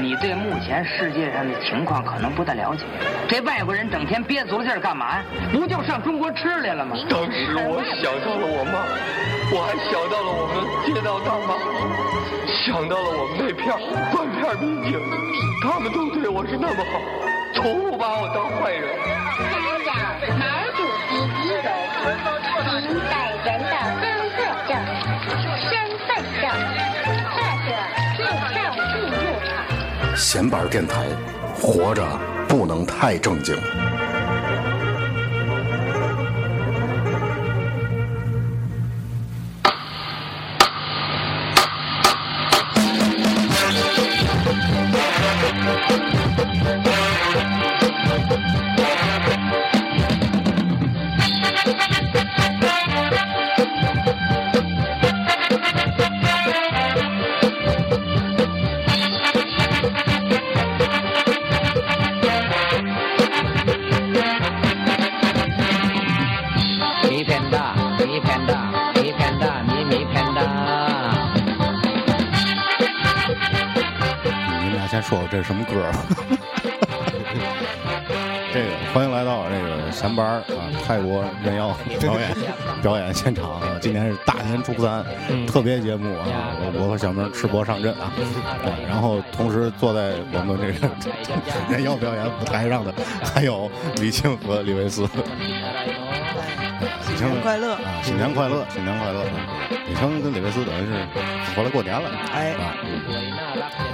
你对目前世界上的情况可能不太了解。这外国人整天憋足了劲儿干嘛呀？不就上中国吃来了吗？当时我想到了我妈，我还想到了我们街道大妈，想到了我们那片断片民警，他们都对我是那么好，从不把我当坏人。查找毛主席遗容，闲板电台，活着不能太正经。说说这什么歌儿？这个欢迎来到这个闲班儿啊，泰国人妖表演表演现场啊！今天是大年初三，特别节目啊！我我和小明赤膊上阵啊！对然后同时坐在我们这个 人妖表演舞台上的还有李庆和李维斯。快乐啊！新年快乐，新年快乐！李生跟李维斯等于是回来过年了，哎啊！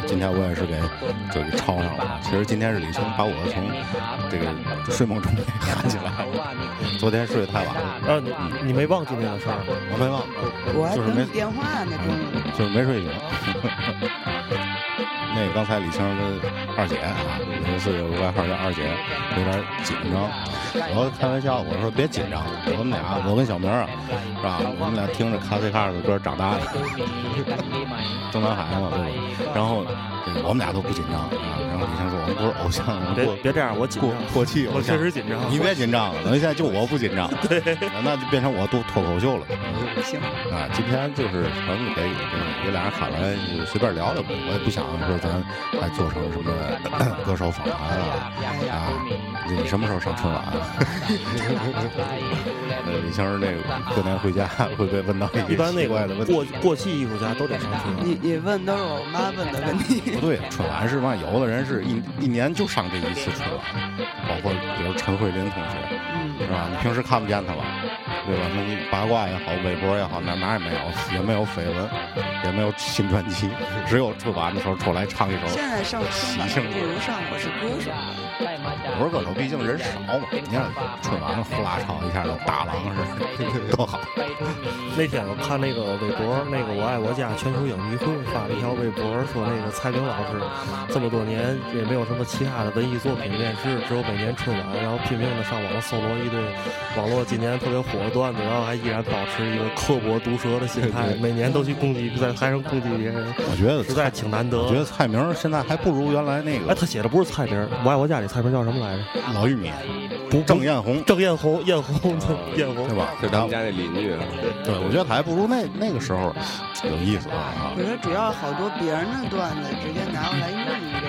今天我也是给就给抄上了。其实今天是李生把我从这个睡梦中给喊起来了。昨天睡得太晚了，啊，你你没忘今天的事儿？我没忘，我还就是没等你电话呢，中午。就是没睡醒。那个刚才李青跟二姐啊，有一次有个外号叫二姐，有点紧张。我开玩笑，我说别紧张，我们俩，我跟小明啊，是吧？我们俩听着卡西卡的歌长大的，中南海嘛，对吧？然后这我们俩都不紧张啊。然后李青说我们不是偶像，别别这样，我紧过张，过气偶我确实紧张。你别紧张了，等于现在就我不紧张，那就变成我读脱口秀了。行，啊，今天就是咱们给给给俩人喊来就随便聊聊呗，我也不想说咱还做成什么歌手访谈啊啊！你什么时候上春晚啊？呃，李青儿那个过年回家会被问到一般那个奇怪的问题。过过气艺术家都得上春晚。你你问都是我妈问的问题。不对，春晚是嘛？有的人是一一年就上这一次春晚，包括比如陈慧琳同学，嗯，是吧？你平时看不见他吧？对吧？那你八卦也好，微博也好，哪哪也没有，也没有绯闻，也没有新专辑，只有春晚的时候出来唱一首。现在上春晚喜庆不如上我是歌手。我是歌手，毕竟人少嘛。你看春晚呼啦唱一下就大郎似的，多好。那天我看那个微博，那个我爱我家全球影迷会发了一条微博，说那个蔡明老师这么多年也没有什么其他的文艺作品面世，只有每年春晚，然后拼命的上网搜罗一堆网络今年特别火的段子，然后还依然保持一个刻薄毒舌的心态，每年都去攻击，在台上攻击别人，我觉得实在挺难得。我觉得蔡明现在还不如原来那个哎，个他写的不是菜名，我爱我家里菜名叫什么来着？老玉米，不郑艳红，郑艳红，艳红，艳红对吧？就咱们家那邻居啊，对，我觉得他还不如那那个时候有意思啊。我觉得主要好多别人的段子直接拿过来用，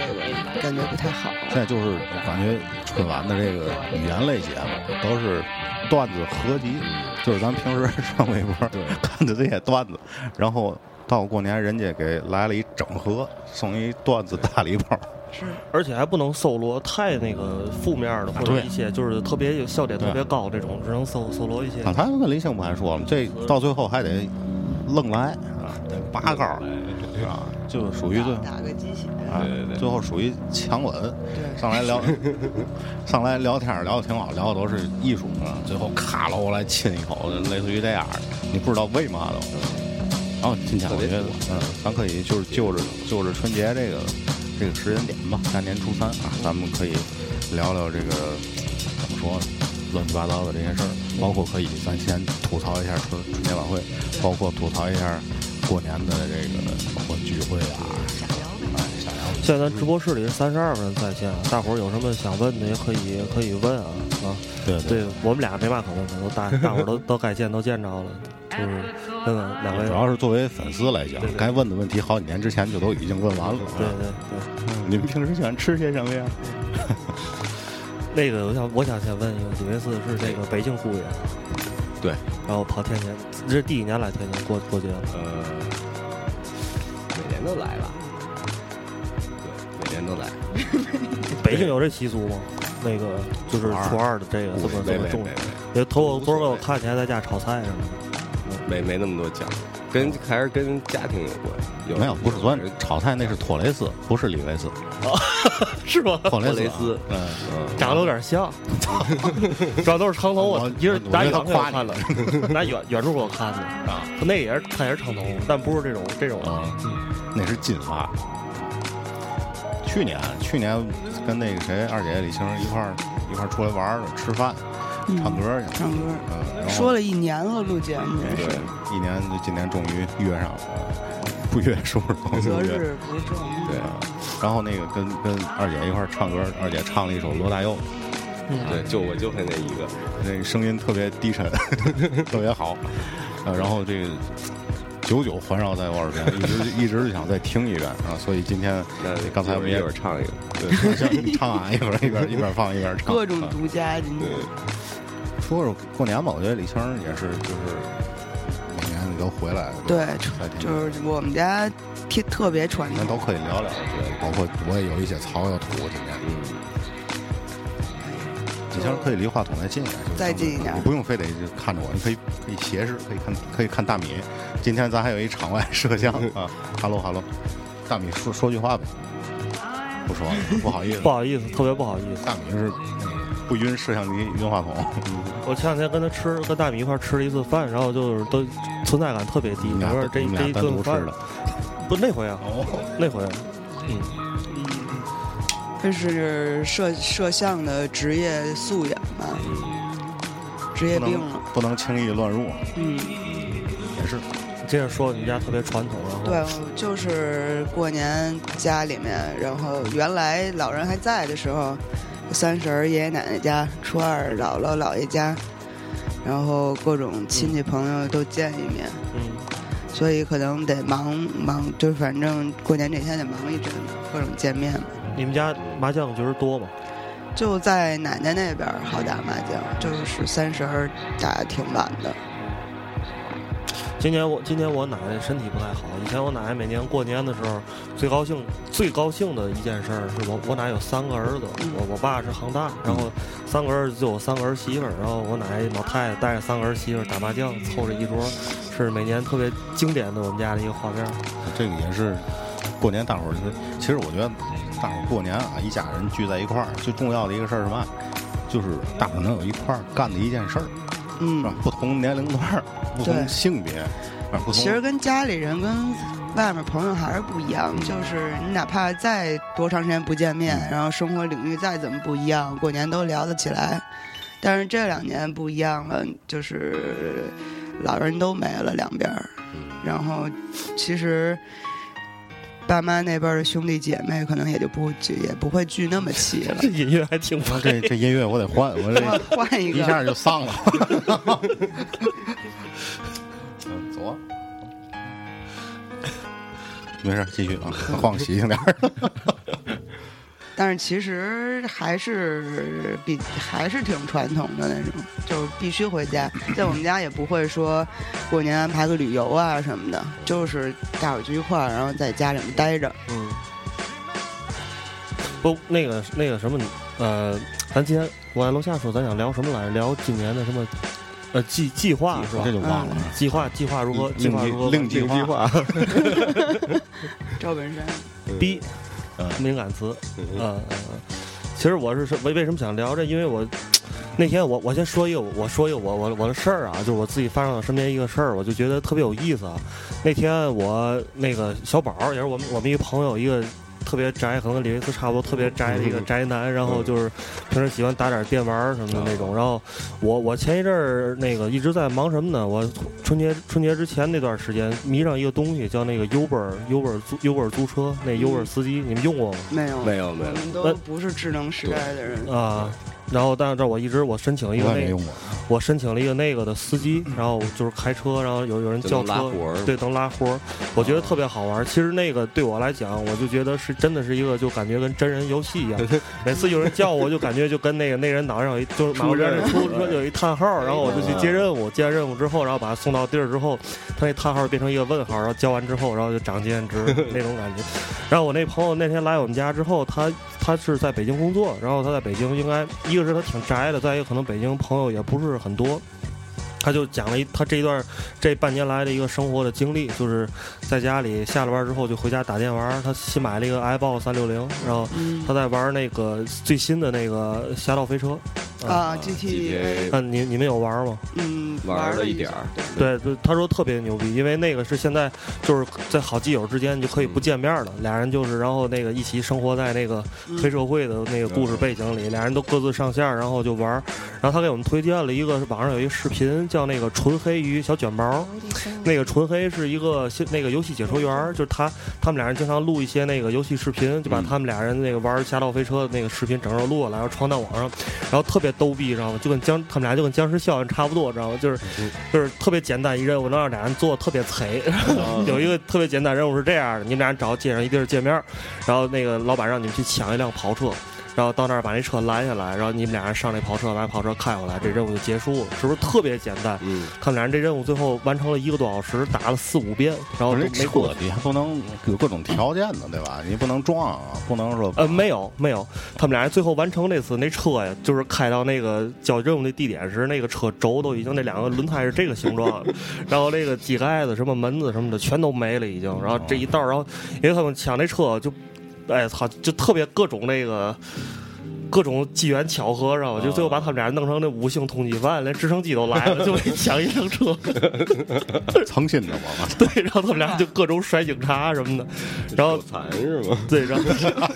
这个感觉不太好。现在就是感觉春晚的这个语言类节目都是段子合集，就是咱平时上微博看的这些段子，然后到过年人家给来了一整盒，送一段子大礼包。是而且还不能搜罗太那个负面的，或者一些就是特别有笑点特别高这种，只能搜搜罗一些。啊，他跟李兴不还说了，这到最后还得愣来啊，得拔高啊，就属于最打个鸡血，啊，最后属于强吻，对，上来聊，上来聊天聊的挺好，聊的都是艺术啊，最后咔搂过来亲一口，类似于这样的，你不知道为嘛都。然后今天我觉得，嗯，咱可以就是就着就着春节这个这个时间点吧，大年初三啊，咱们可以聊聊这个怎么说呢，乱七八糟的这些事儿，包括可以咱先吐槽一下春春节晚会，包括吐槽一下过年的这个包括聚会啊，哎，下聊现在咱直播室里是三十二个人在线，大伙儿有什么想问的也可以可以问啊啊！对对我们俩没嘛可问的，都大 大伙儿都都该见都见着了，就是问问两位主。要是作为粉丝来讲对，对该问的问题好几年之前就都已经问完了。对对对，嗯你们平时喜欢吃些什么呀？那个我想我想先问一个，李维斯是这个北京姑爷，对，然后跑天津，这是第几年来天津过过节了。呃，每年都来吧，对，每年都来。北京有这习俗吗？那个就是初二的这个这么这么重没没没，因为头头个我看你还在家炒菜什么的。没没那么多讲究，跟还是跟家庭有关。有没有，不是昨天炒菜那是托雷斯，不是李维斯。是吗？托雷托雷斯嗯，嗯，长得有点像，主要都是长头我发，一人拿远给我看的，拿远远处给我看的啊，他那也是他也是长头发，但不是这种这种啊，那是金发。去年去年跟那个谁二姐李青一块儿一块儿出来玩儿，吃饭、嗯唱歌去。唱歌，嗯，说了一年了，录节目对，一年今年终于约上了，不约是不是？择约日不正。对，然后那个跟跟二姐一块儿唱歌，二姐唱了一首罗大佑，对，就我就会那一个。那个声音特别低沉，特别好。呃，然后这个久久环绕在我耳边，一直一直就想再听一遍啊。所以今天那刚才我们一会儿唱一个。对，唱啊，一会儿一边一边放一边唱。各种啊独家，今天说说过年吧，我觉得李青也是，就是每年你都回来，对就是我们家特特别传那统，都可以聊聊，我觉得，包括我也有一些槽要吐，今年。可以离话筒再近一点，就是再近一点你不用非得就看着我，你可以可以斜视，可以看可以看大米。今天咱还有一场外摄像啊哈喽哈喽，大米说说句话呗，不说了，不好意思不，好意思，特别不好意思。大米是那个不晕摄像机晕话筒，我前两天跟他吃，跟大米一块儿吃了一次饭，然后就是都存在感特别低。你说这这一顿饭不那回啊，哦，那回，嗯，这是摄摄像的职业素养吧，职业病了，不能轻易乱入，嗯。也是。接着说你们家特别传统，然后对，就是过年家里面，然后原来老人还在的时候，三十儿爷爷奶奶家，初二姥姥姥爷家，然后各种亲戚朋友都见一面，嗯，所以可能得忙忙，就是反正过年这天得忙一阵子，各种见面嘛。你们家麻将局儿多吗？就在奶奶那边好打麻将，就是三十儿打的挺晚的。今年我今年我奶奶身体不太好。以前我奶奶每年过年的时候，最高兴最高兴的一件事儿是我我奶有三个儿子，我我爸是行大，然后三个儿子就有三个儿媳妇儿，然后我奶奶老太太带着三个儿媳妇儿打麻将，凑着一桌，是每年特别经典的我们家的一个画面。这个也是过年大伙儿，其实我觉得大伙儿过年啊，一家人聚在一块儿，最重要的一个事儿是嘛？就是大伙儿能有一块儿干的一件事儿，嗯是吧？不同年龄段儿、不同性别，啊，不同其实跟家里人、跟外面朋友还是不一样，就是你哪怕再多长时间不见面，然后生活领域再怎么不一样，过年都聊得起来。但是这两年不一样了，就是老人都没了两边儿，然后其实爸妈那边儿的兄弟姐妹可能也就不聚，也不会聚那么齐了 这。音乐还挺啊这这音乐我得换，我这换换一个，一下就丧了。嗯，走啊。没事，继续啊，换个 喜庆点儿。但是其实还是比还是挺传统的那种，就是必须回家。在我们家也不会说过年安排个旅游啊什么的，就是大伙儿聚一块儿，然后在家里面待着。嗯，不，那个那个什么，呃，咱今天我在楼下说，咱想聊什么来着？聊今年的什么？呃，计计划是吧这？就忘了。计划计划如何？计划如何？另计划划。赵本山，逼，嗯敏感词，嗯嗯嗯。其实我是为为什么想聊这？因为我那天我我先说一个，我说一个我我我的事儿啊，就是我自己发生到身边一个事儿，我就觉得特别有意思啊。那天我那个小宝也是我们我们一个朋友一个特别宅，可能跟李维斯差不多，特别宅的一个宅男，然后就是平时喜欢打点电玩什么的那种。然后我我前一阵儿那个一直在忙什么呢？我春节春节之前那段时间迷上一个东西，叫那个 Uber Uber 租 Uber 租车，那 Uber 司机，你们用过吗？没有没有没有我们都不是智能时代的人。啊。然后，但是这我一直我申请了一个那我申请了一个那个的司机，然后就是开车，然后有有人叫车活，对，能拉活儿，我觉得特别好玩。其实那个对我来讲，我就觉得是真的是一个就感觉跟真人游戏一样。每次有人叫我，就感觉就跟那个那人脑上有一就是马路边上出车有一叹号，然后我就去接任务，接完任务之后，然后把他送到地儿之后，他那叹号变成一个问号，然后交完之后，然后就长经验值那种感觉。然后我那朋友那天来我们家之后，他他是在北京工作，然后他在北京应该一个是他挺宅的，再一个可能北京朋友也不是很多。他就讲了一他这一段这半年来的一个生活的经历，就是在家里下了班之后就回家打电玩，他新买了一个 iBox 三六零，然后他在玩那个最新的那个《侠盗飞车》啊，GT，GTA 嗯，你你们有玩吗？嗯，玩了一点儿，对对，他说特别牛逼，因为那个是现在就是在好基友之间就可以不见面了，俩人就是然后那个一起生活在那个黑社会的那个故事背景里，俩人都各自上线，然后就玩。然后他给我们推荐了一个网上有一个视频，叫那个纯黑与小卷毛。那个纯黑是一个那个游戏解说员，就是他他们俩人经常录一些那个游戏视频，就把他们俩人那个玩侠盗飞车的那个视频整个录下来，然后传到网上，然后特别逗逼，知道吗？就跟僵他们俩就跟僵尸效应差不多，知道吗？就是就是特别简单一任务，能让俩人做得特别贼。有一个特别简单任务是这样的：你们俩人找街上一地儿见面，然后那个老板让你们去抢一辆跑车。然后到那儿把那车拦下来，然后你们俩人上那跑车，把跑车开回来，这任务就结束了，是不是特别简单？嗯，他们俩人这任务最后完成了一个多小时，打了四五遍，然后没过车。你还不能有各种条件的，对吧？你不能撞啊，不能说呃，没有没有，他们俩人最后完成那次那车呀，就是开到那个交任务的地点时，那个车轴都已经那两个轮胎是这个形状了，然后那个机盖子、什么门子什么的全都没了已经，然后这一道，然后因为他们抢那车就，哎操，就特别各种那个。各种机缘巧合，然后？就最后把他们俩弄成那五星通缉犯，连直升机都来了，就为 抢一辆车。藏心的我嘛。对，然后他们俩就各种甩警察什么的，然后手残是吗？对，然后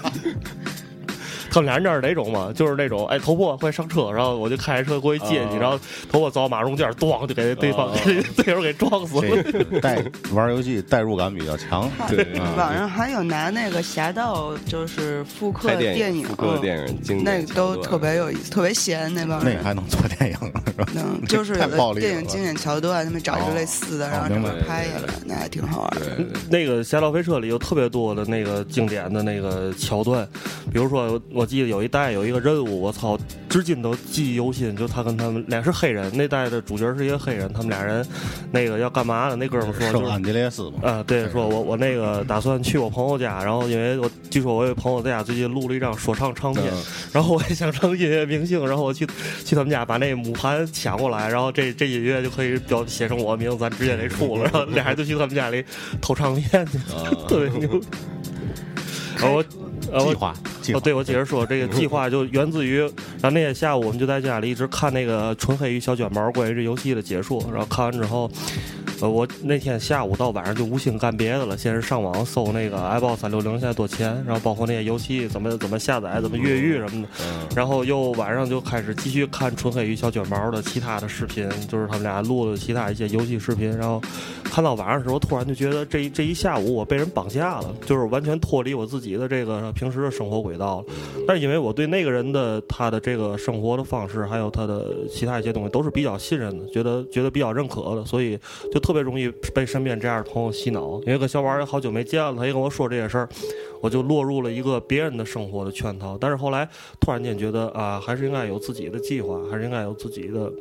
他们俩人这是哪种嘛？就是那种哎，头破快上车，然后我就开着车过去接你，啊然后头破遭马中间，咣就给对方啊给 队友给撞死了。这代玩游戏代入感比较强，对啊网上还有拿那个侠盗，就是复刻电电影，复刻电影经典那个都特别有意思，特别闲那帮人。那个还能做电影是吧？能就是有的电影经典桥段，他们找一个类似的，哦然后这么拍下来，那还挺好玩的。那个《侠盗飞车》里有特别多的那个经典的那个桥段，比如说我记得有一代有一个任务，我操，至今都记忆犹新。就他跟他们俩是黑人，那代的主角是一个黑人，他们俩人那个要干嘛呢？那哥们说就是安吉列斯嘛，啊，对，说我我那个打算去我朋友家，然后因为我据说我有朋友在家最近录了一张说唱唱片，嗯然后我也想成音乐明星，然后我去去他们家把那母盘抢过来，然后这这音乐就可以标写成我名字，咱直接给出了，然后俩人就去他们家里偷唱片去，啊 特别牛。我，然后我计划计哦，划对，我接着说，这个计划就源自于，然后那天下午我们就在家里一直看那个《纯黑与小卷毛》关于这游戏的解说，然后看完之后，呃，我那天下午到晚上就无心干别的了，先是上网搜那个 iBox 三六零现在多钱，然后包括那些游戏怎么怎么下载、怎么越狱什么的，嗯然后又晚上就开始继续看纯黑与小卷毛的其他的视频，就是他们俩录的其他一些游戏视频，然后看到晚上的时候，突然就觉得这一这一下午我被人绑架了，就是完全脱离我自己的这个平时的生活轨道了。但是因为我对那个人的他的这个生活的方式，还有他的其他一些东西都是比较信任的，觉得觉得比较认可的，所以就特别容易被身边这样的朋友洗脑。因为个小王也好久没见了，他一跟我说这些事儿，我就落入了一个别人的生活的圈套。但是后来突然间觉得啊，还是应该有自己的计划，还是应该有自己的。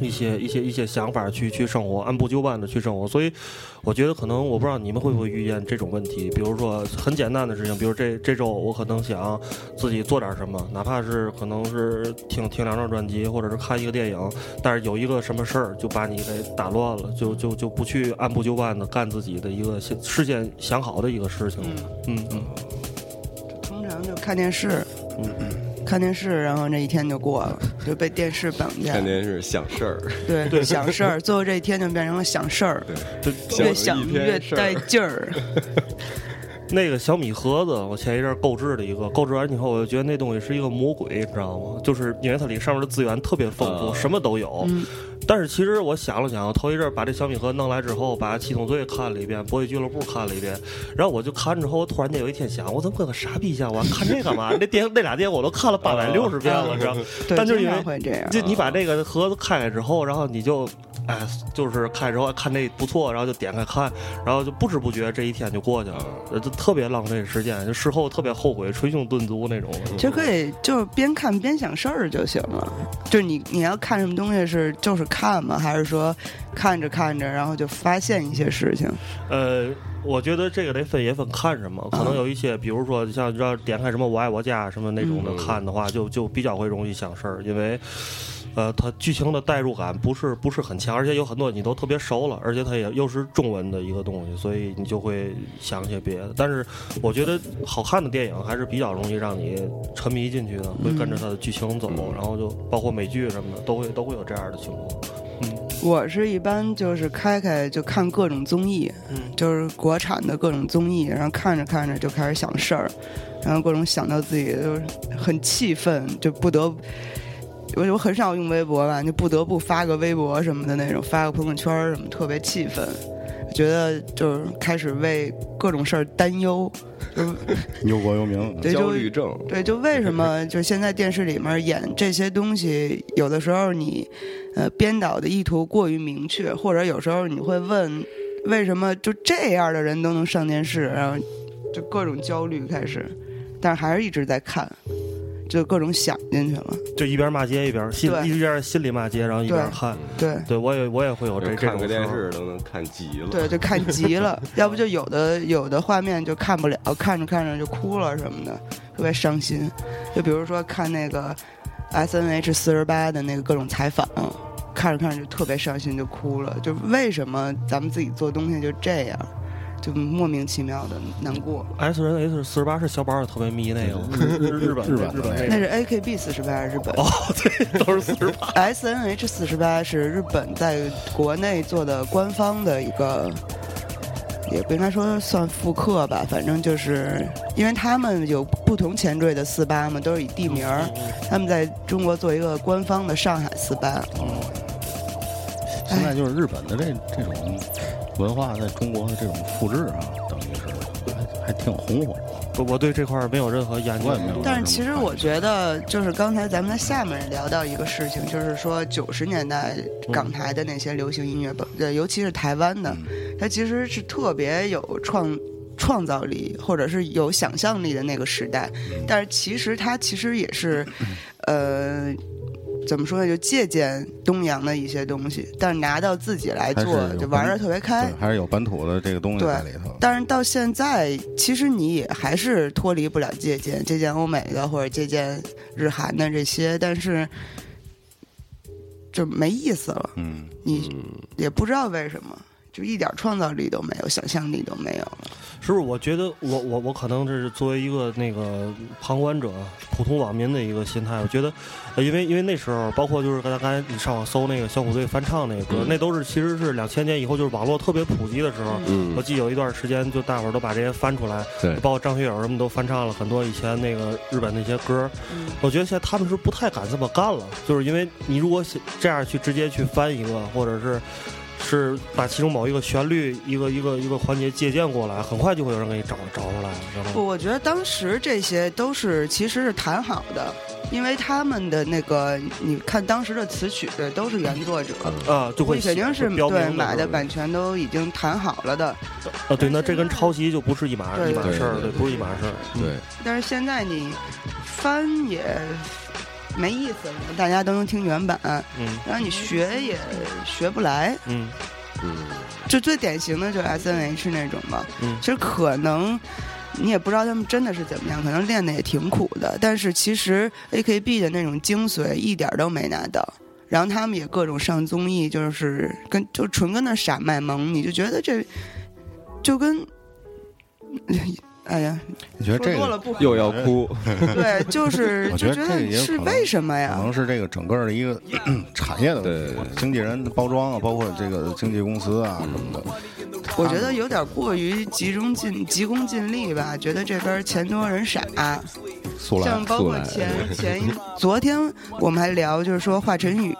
一些一些一些想法去去生活，按部就班的去生活，所以我觉得可能我不知道你们会不会遇见这种问题，比如说很简单的事情，比如这这周我可能想自己做点什么，哪怕是可能是听听两张专辑，或者是看一个电影，但是有一个什么事儿就把你给打乱了，就就就不去按部就班的干自己的一个先事先想好的一个事情，嗯嗯。通常就看电视，嗯嗯。看电视，然后这一天就过了，就被电视绑架看。电视想事儿，对，想事儿，最后这一天就变成了想事儿，对，越想越带劲儿。那个小米盒子，我前一阵儿购置了一个，购置完以后，我就觉得那东西是一个魔鬼，你知道吗？就是因为它里上面的资源特别丰富，啊什么都有。嗯但是其实我想了想，头一阵儿把这小米盒弄来之后，把《七宗罪》看了一遍，《博弈俱乐部》看了一遍，然后我就看之后，我突然间有一天想，我怎么跟个傻逼一样？我还看这干嘛？那电那俩电影我都看了八百六十遍了，知道吗？对，经但就是因为会这样。就你把这个盒子开开之后，然后你就，哎，就是开之后看这不错，然后就点开看，然后就不知不觉这一天就过去了，呃就特别浪费时间，就事后特别后悔，捶胸顿足那种。其实可以就是边看边想事儿就行了。就是你你要看什么东西是就是看吗？还是说看着看着然后就发现一些事情？呃，我觉得这个得分也分看什么，可能有一些，比如说像要点开什么《我爱我家》什么那种的嗯看的话，就就比较会容易想事儿，因为。呃，它剧情的代入感不是不是很强，而且有很多你都特别熟了，而且它也又是中文的一个东西，所以你就会想些别的。但是我觉得好看的电影还是比较容易让你沉迷进去的，会跟着它的剧情走，然后就包括美剧什么的，都会都会有这样的情况。嗯我是一般就是开开就看各种综艺，嗯就是国产的各种综艺，然后看着看着就开始想事儿，然后各种想到自己就是很气愤，就不得。我我很少用微博吧，就不得不发个微博什么的那种，发个朋友圈什么，特别气愤，觉得就是开始为各种事儿担忧，就 忧国忧民。对，焦就虑症，对，就为什么就现在电视里面演这些东西，有的时候你，呃，编导的意图过于明确，或者有时候你会问，为什么就这样的人都能上电视，然后就各种焦虑开始，但是还是一直在看，就各种想进去了。就一边骂街一边心对一边心里骂街，然后一边看。对对我也我也会有这这看个电视都能看急了。对，就看急了，要不就有的有的画面就看不了，看着看着就哭了什么的，特别伤心。就比如说看那个 S N H 四十八的那个各种采访，看着看着就特别伤心，就哭了。就为什么咱们自己做东西就这样，就莫名其妙的难过。S 人 S 四十八是小宝也特别迷那个日本日本日本那是 A K B 四十八，日本。哦，对，都是四十八。S N H 四十八是日本在国内做的官方的一个，也不应该说算复刻吧，反正就是因为他们有不同前缀的四八嘛，都是以地名儿，他们在中国做一个官方的上海四八。现在就是日本的这这种文化在中国的这种复制啊，等于是还还挺红火。我我对这块儿没有任何研究也没有。但是其实我觉得，就是刚才咱们在下面聊到一个事情，就是说九十年代港台的那些流行音乐，呃，尤其是台湾的，它其实是特别有创创造力或者是有想象力的那个时代。但是其实它其实也是，呃。怎么说呢？就借鉴东洋的一些东西，但是拿到自己来做就玩的特别开对，。还是有本土的这个东西在里头。但是到现在，其实你也还是脱离不了借鉴，借鉴欧美的或者借鉴日韩的这些，但是就没意思了。嗯，你也不知道为什么，就一点创造力都没有，想象力都没有了。是不是？我觉得我我我可能这是作为一个那个旁观者、普通网民的一个心态。我觉得，呃因为因为那时候，包括就是刚才刚才你上网搜那个小虎队翻唱那个歌，那都是其实是两千年以后，就是网络特别普及的时候。嗯我记得有一段时间，就大伙儿都把这些翻出来，对包括张学友什么都翻唱了很多以前那个日本那些歌。嗯我觉得现在他们是不太敢这么干了，就是因为你如果这样去直接去翻一个，或者是。是把其中某一个旋律、一个一个一个环节借鉴过来，很快就会有人给你找找出来。然后不，我觉得当时这些都是其实是谈好的，因为他们的那个，你看当时的词曲的都是原作者，啊，就会肯定是对买的版权都已经谈好了的。啊，对，那这跟抄袭就不是一码一码事儿，对不是一码事儿。嗯对，但是现在你翻也没意思了，大家都能听原版，嗯然后你学也学不来。嗯嗯，就最典型的就是 S N H 那种嘛，嗯其实可能。你也不知道他们真的是怎么样，可能练的也挺苦的，但是其实 A K B 的那种精髓一点都没拿到。然后他们也各种上综艺，就是跟就纯跟那傻卖萌，你就觉得这就跟，哎呀，你觉得这个说多了。又要哭，对，就是 我觉得就觉得是为什么呀可？能是这个整个的一个 产业的经纪人包装啊，包括这个经纪公司啊什么的，我觉得有点过于集中尽急功近利吧，觉得这边钱多人傻。像包括前 前一昨天我们还聊，就是说华晨宇，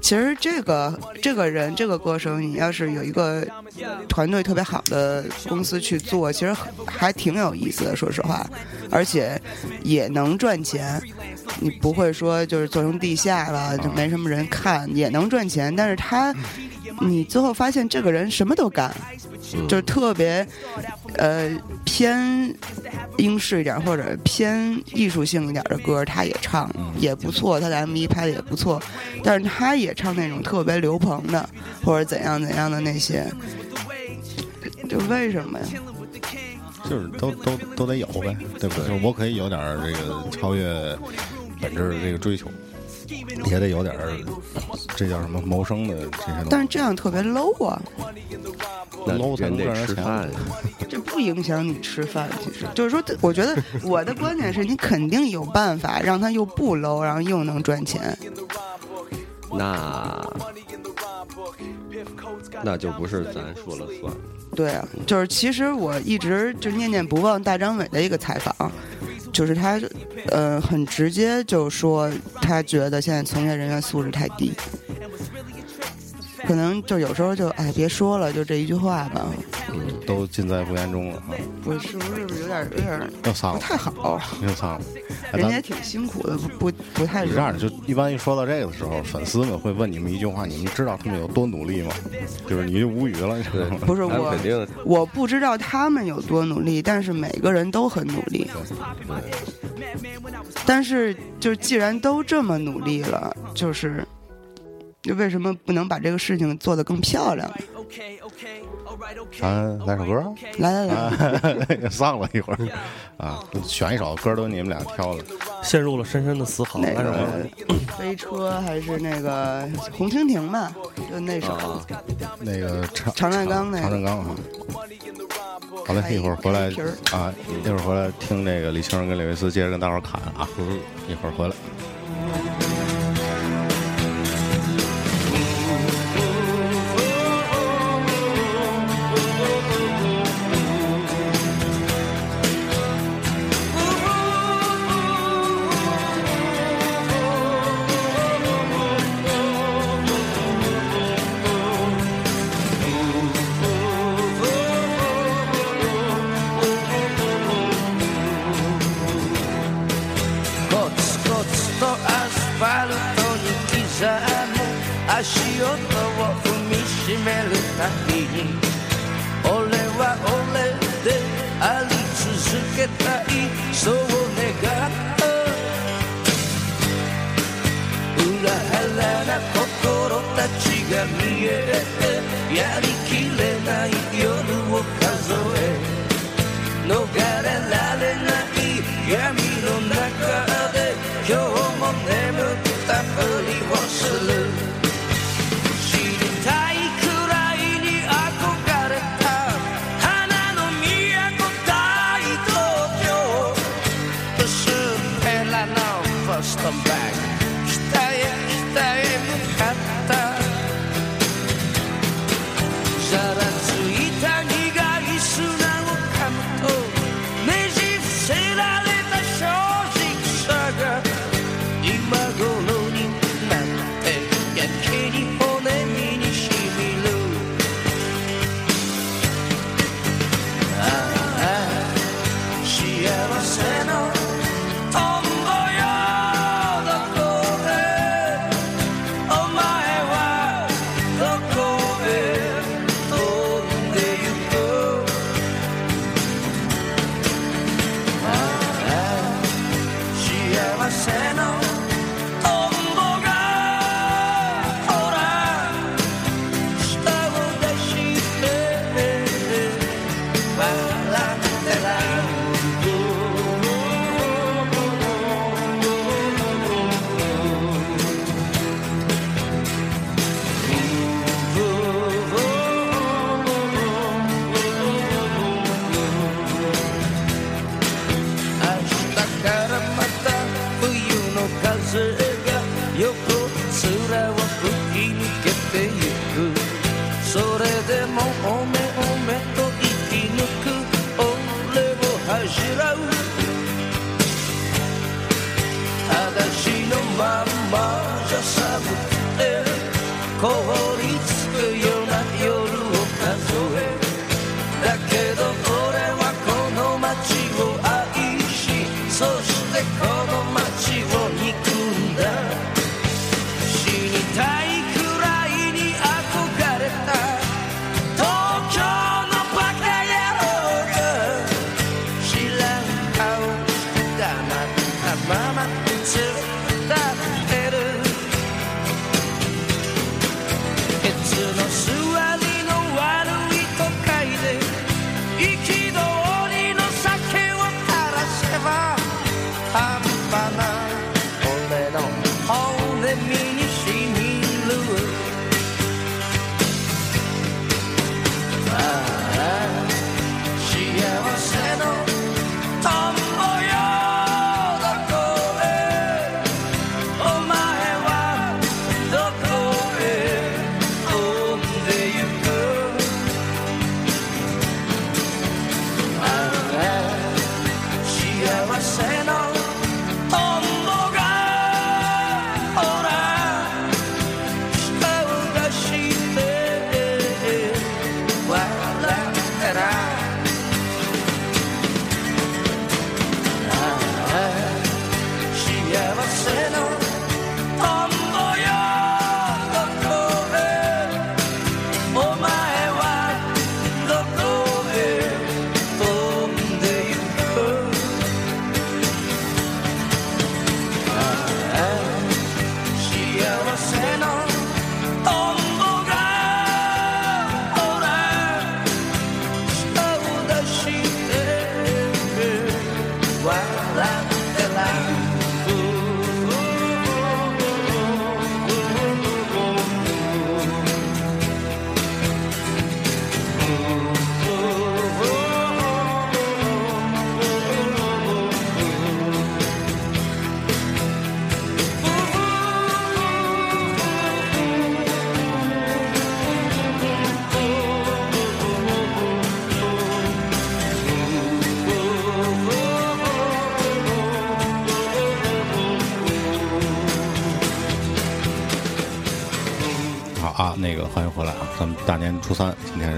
其实这个这个人这个歌手，你要是有一个团队特别好的公司去做，其实还挺有意思的，说实话，而且也能赚钱。你不会说就是做成地下了就没什么人看，也能赚钱，但是他。你最后发现这个人什么都干，就是特别，呃，偏英式一点或者偏艺术性一点的歌，他也唱，也不错，他的 MV 拍的也不错，但是他也唱那种特别刘鹏的或者怎样怎样的那些，就为什么呀？就是都都都得有呗，对不对？就是我可以有点这个超越本质的这个追求。也得有点儿，这叫什么谋生的这些东西。但是这样特别 low 啊，low 才能赚吃饭。这不影响你吃饭，其实就是说，我觉得我的观点是你肯定有办法让他又不 low，然后又能赚钱。那那就不是咱说了算。对啊，就是其实我一直就念念不忘大张伟的一个采访。就是他，呃，很直接就说，他觉得现在从业人员素质太低，可能就有时候就哎，别说了，就这一句话吧。嗯，都尽在不言中了。我是不是有点有点又丧了，不太好。又丧了，人家也挺辛苦的，不不不太。这样就一般一说到这个的时候，粉丝们会问你们一句话：你们知道他们有多努力吗？就是你就无语了，你知道吗？不是我，我不知道他们有多努力，但是每个人都很努力。但是，就既然都这么努力了，就是，为什么不能把这个事情做得更漂亮？咱来首歌，来来来，上了一会儿啊！选一首歌都你们俩挑的，陷入了深深的思考。那首飞车还是那个红蜻蜓吧？就那首，那个长长战刚那长战刚啊。好嘞，一会儿回来啊，一会儿回来听那个李青跟李维斯接着跟大伙儿侃啊，一会儿回来。やりきれない夜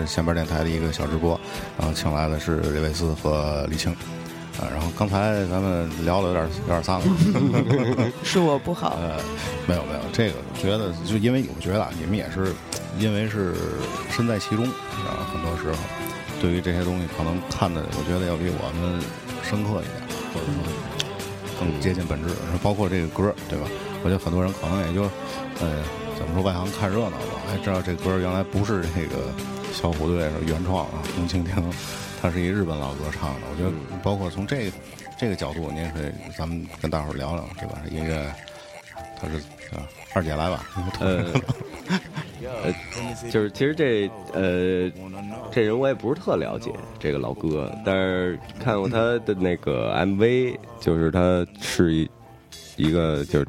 今天是闲班电台的一个小直播，然后请来的是李维斯和李青，啊，然后刚才咱们聊的有点有点脏了，是我不好，呃，没有没有，这个我觉得就因为我觉得啊，你们也是因为是身在其中，啊，很多时候对于这些东西可能看的，我觉得要比我们深刻一点，或者说更接近本质，包括这个歌，对吧？我觉得很多人可能也就，呃，怎么说外行看热闹吧，还，知道这歌原来不是这个小虎队是原创啊，红蜻蜓，它是一日本老歌唱的。我觉得包括从这个这个角度，您也可以咱们跟大伙儿聊聊，对吧？音乐，他是啊，二姐来吧，呃，呃，就是其实这呃，这人我也不是特了解这个老哥，但是看过他的那个 MV，就是他是一一个就是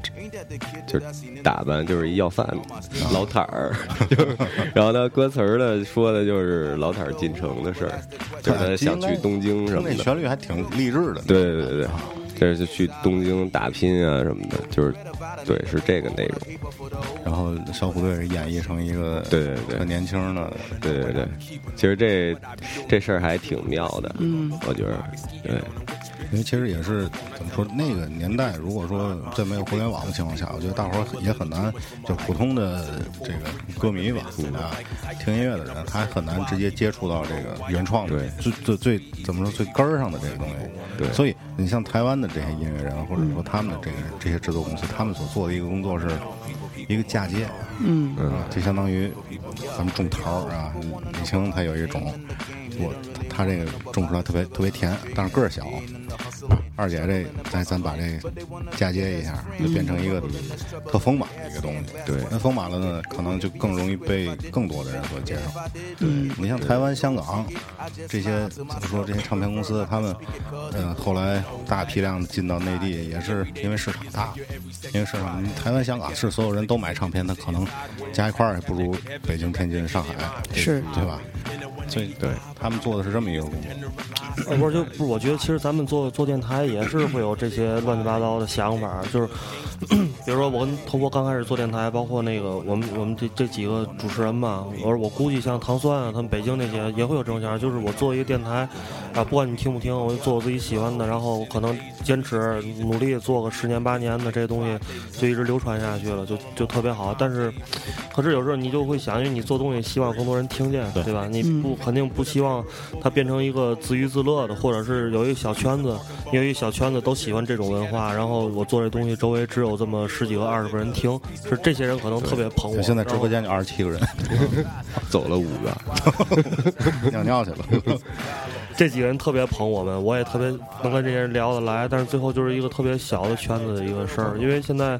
就是打扮就是一要饭老坦儿，就是然后他歌词儿呢说的就是老坦儿进城的事儿，就是他想去东京什么的，那旋律还挺励志的。对对对对，这是去东京打拼啊什么的，就是对是这个内容。然后小虎队是演绎成一个对对对很年轻的，对对对，其实这这事儿还挺妙的，嗯，我觉得，对，因为其实也是怎么说，那个年代如果说在没有互联网的情况下，我觉得大伙儿也很难，就普通的这个歌迷吧，啊，听音乐的人，他很难直接接触到这个原创的最最最怎么说最根儿上的这个东西。对所以你像台湾的这些音乐人，或者说他们的这个这些制作公司，他们所做的一个工作是一个嫁接，嗯嗯，就相当于咱们种桃儿啊，李青他有一种，我他这个种出来特别特别甜，但是个儿小。二姐这咱咱把这嫁接一下，就变成一个特丰满的一个东西。对那丰满了呢，可能就更容易被更多的人所接受。嗯，你像台湾、香港这些怎么说？这些唱片公司，他们嗯、呃后来大批量的进到内地，也是因为市场大，因为市场台湾、香港是所有人都买唱片，他可能加一块儿也不如北京、天津、上海，是对吧？所以对他们做的是这么一个工作。呃，不是，就不是，我觉得其实咱们做做电台也是会有这些乱七八糟的想法，就是，比如说我跟头波刚开始做电台，包括那个我们我们这这几个主持人嘛，我说我估计像糖酸啊，他们北京那些也会有这种想法，就是我做一个电台，啊，不管你听不听，我就做我自己喜欢的，然后可能坚持努力做个十年八年的这些东西，就一直流传下去了，就就特别好。但是，可是有时候你就会想，因为你做东西希望更多人听见，对吧？你不肯定不希望它变成一个自娱自乐的，或者是有一个小圈子，有一个小圈子都喜欢这种文化，然后我做这东西周围只有这么十几个、二十个人听，是这些人可能特别捧我。现在直播间就二十七个人，走了五个，尿尿去了。这几个人特别捧我们，我也特别能跟这些人聊得来，但是最后就是一个特别小的圈子的一个事儿。因为现在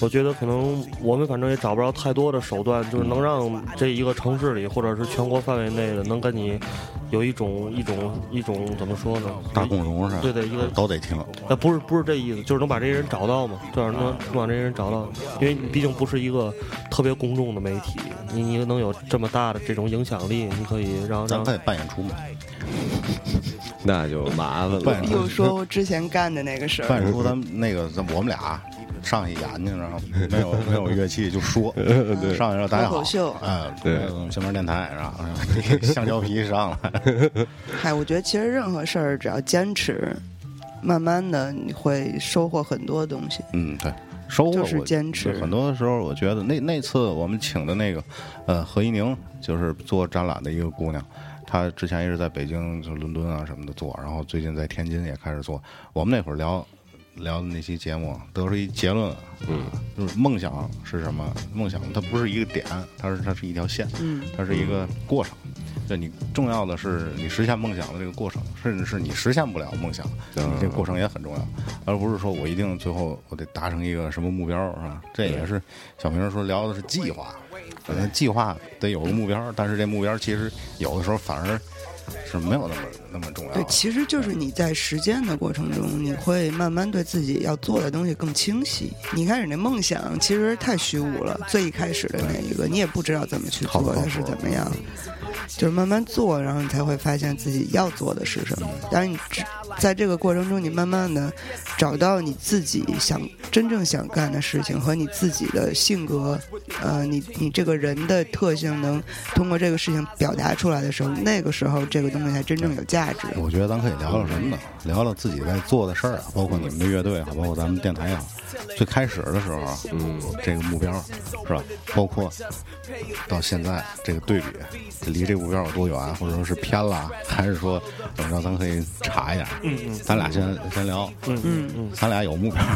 我觉得可能我们反正也找不着太多的手段，就是能让这一个城市里或者是全国范围内的能跟你有一种一种一种怎么说呢？大共荣是吧？对对，一个都得听。那，不是不是这意思，就是能把这些人找到嘛，这样能能把这些人找到，因为你毕竟不是一个特别公众的媒体，你你能有这么大的这种影响力，你可以让让咱可以办演出嘛。那就麻烦了。又说我之前干的那个事儿。范叔，咱们那个，咱我们俩上去演去，然后没有没有乐器就说，上去让大家好，哎，对，下面电台，然后橡胶皮上来。嗨，我觉得其实任何事儿只要坚持，慢慢的你会收获很多东西。嗯，对，收获就是坚持。很多时候，我觉得那那次我们请的那个呃何一宁，就是做展览的一个姑娘。他之前一直在北京，就伦敦啊什么的做，然后最近在天津也开始做。我们那会儿聊聊的那期节目，得出一结论，嗯，就是梦想是什么？梦想它不是一个点，它是它是一条线，嗯，它是一个过程。对你重要的是你实现梦想的这个过程，甚至是你实现不了梦想，你这个过程也很重要，而不是说我一定最后我得达成一个什么目标，是吧？这也是小明说聊的是计划。可能计划得有个目标，但是这目标其实有的时候反而是没有那么那么重要。对，其实就是你在实践的过程中，你会慢慢对自己要做的东西更清晰。你开始那梦想其实太虚无了，最一开始的那一个，你也不知道怎么去做，它是怎么样。就是慢慢做，然后你才会发现自己要做的是什么。但是，你在这个过程中，你慢慢的找到你自己想真正想干的事情和你自己的性格，呃，你你这个人的特性能通过这个事情表达出来的时候，那个时候这个东西才真正有价值。我觉得咱可以聊聊什么呢？聊聊自己在做的事儿啊，包括你们的乐队啊，包括咱们电台啊。最开始的时候，嗯，这个目标是吧？包括到现在这个对比，离这个目标有多远，或者说是偏了，还是说怎么着？咱可以查一下。嗯嗯，咱俩先先聊。嗯嗯嗯，咱俩有目标。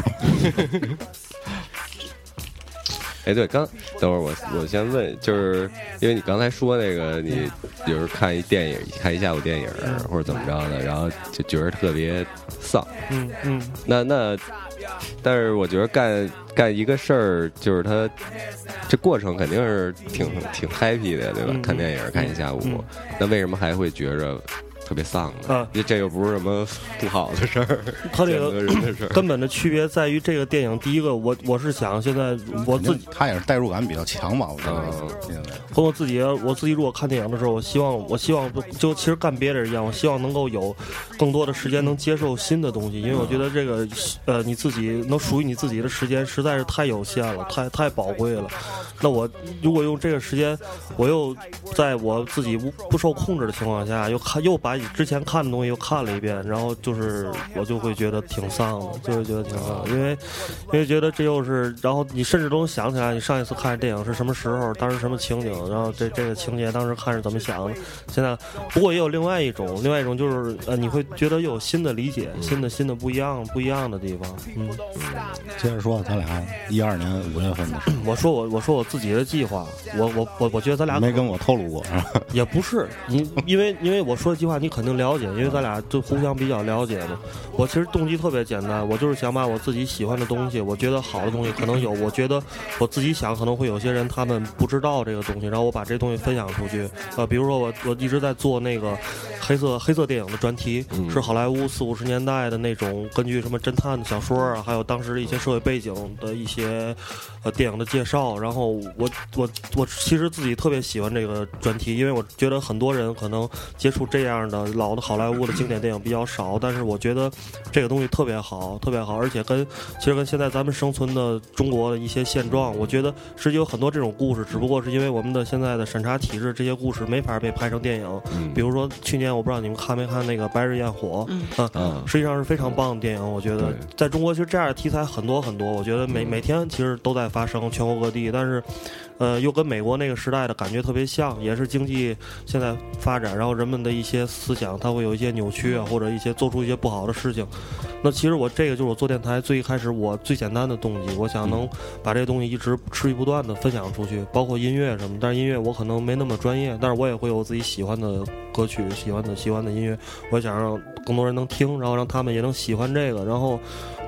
哎，对，刚等会儿我我先问，就是因为你刚才说那个，你比如看一电影，看一下午电影或者怎么着的，然后就觉得特别丧。嗯嗯，那那。但是我觉得干干一个事儿，就是他这过程肯定是挺挺 happy 的，对吧？看电影看一下午，那为什么还会觉着？特别丧啊！这这又不是什么不好的事儿，他这个人的事儿。根本的区别在于这个电影。第一个，我我是想现在我自己，他也是代入感比较强吧？我觉得。和我自己，我自己如果看电影的时候，我希望我希望就其实干别人一样，我希望能够有更多的时间能接受新的东西，因为我觉得这个呃你自己能属于你自己的时间实在是太有限了，太太宝贵了。那我如果用这个时间，我又在我自己不不受控制的情况下，又看又把。之前看的东西又看了一遍，然后就是我就会觉得挺丧的，就会觉得挺丧，因为因为觉得这又是，然后你甚至都能想起来你上一次看电影是什么时候，当时什么情景，然后这这个情节当时看是怎么想的。现在不过也有另外一种，另外一种就是呃，你会觉得又有新的理解，新的新的不一样不一样的地方。嗯，接着说，咱俩一二年五月份的时候，我说我我说我自己的计划，我我我我觉得咱俩没跟我透露过，也不是你，因为因为我说的计划你。你肯定了解，因为咱俩就互相比较了解嘛。我其实动机特别简单，我就是想把我自己喜欢的东西，我觉得好的东西可能有，我觉得我自己想可能会有些人他们不知道这个东西，然后我把这东西分享出去。呃，比如说我我一直在做那个黑色黑色电影的专题，是好莱坞四五十年代的那种根据什么侦探的小说啊，还有当时的一些社会背景的一些呃电影的介绍。然后我我我其实自己特别喜欢这个专题，因为我觉得很多人可能接触这样的老的好莱坞的经典电影比较少，但是我觉得这个东西特别好，特别好，而且跟其实跟现在咱们生存的中国的一些现状，我觉得实际有很多这种故事，只不过是因为我们的现在的审查体制，这些故事没法被拍成电影。比如说去年我不知道你们看没看那个《白日焰火》，啊，嗯实际上是非常棒的电影，我觉得在中国其实这样的题材很多很多，我觉得每每天其实都在发生，全国各地，但是。呃，又跟美国那个时代的感觉特别像，也是经济现在发展，然后人们的一些思想，它会有一些扭曲啊，或者一些做出一些不好的事情。那其实我这个就是我做电台最一开始我最简单的动机，我想能把这个东西一直持续不断的分享出去，包括音乐什么。但是音乐我可能没那么专业，但是我也会有自己喜欢的歌曲、喜欢的喜欢的音乐，我想让更多人能听，然后让他们也能喜欢这个，然后。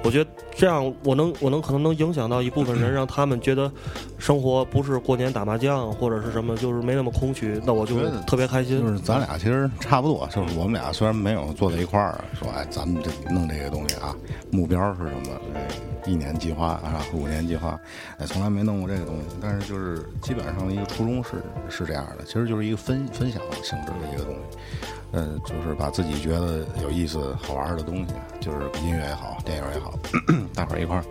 我觉得这样，我能我能可能能影响到一部分人，让他们觉得生活不是过年打麻将或者是什么，就是没那么空虚，那我就觉得特别开心。就是咱俩其实差不多，就是我们俩虽然没有坐在一块儿，说哎，咱们这弄这个东西啊，目标是什么？哎，一年计划啊，五年计划，哎，从来没弄过这个东西。但是就是基本上的一个初衷是是这样的，其实就是一个分分享性质的一个东西。呃，就是把自己觉得有意思、好玩的东西，就是音乐也好，电影也好，大伙儿一块儿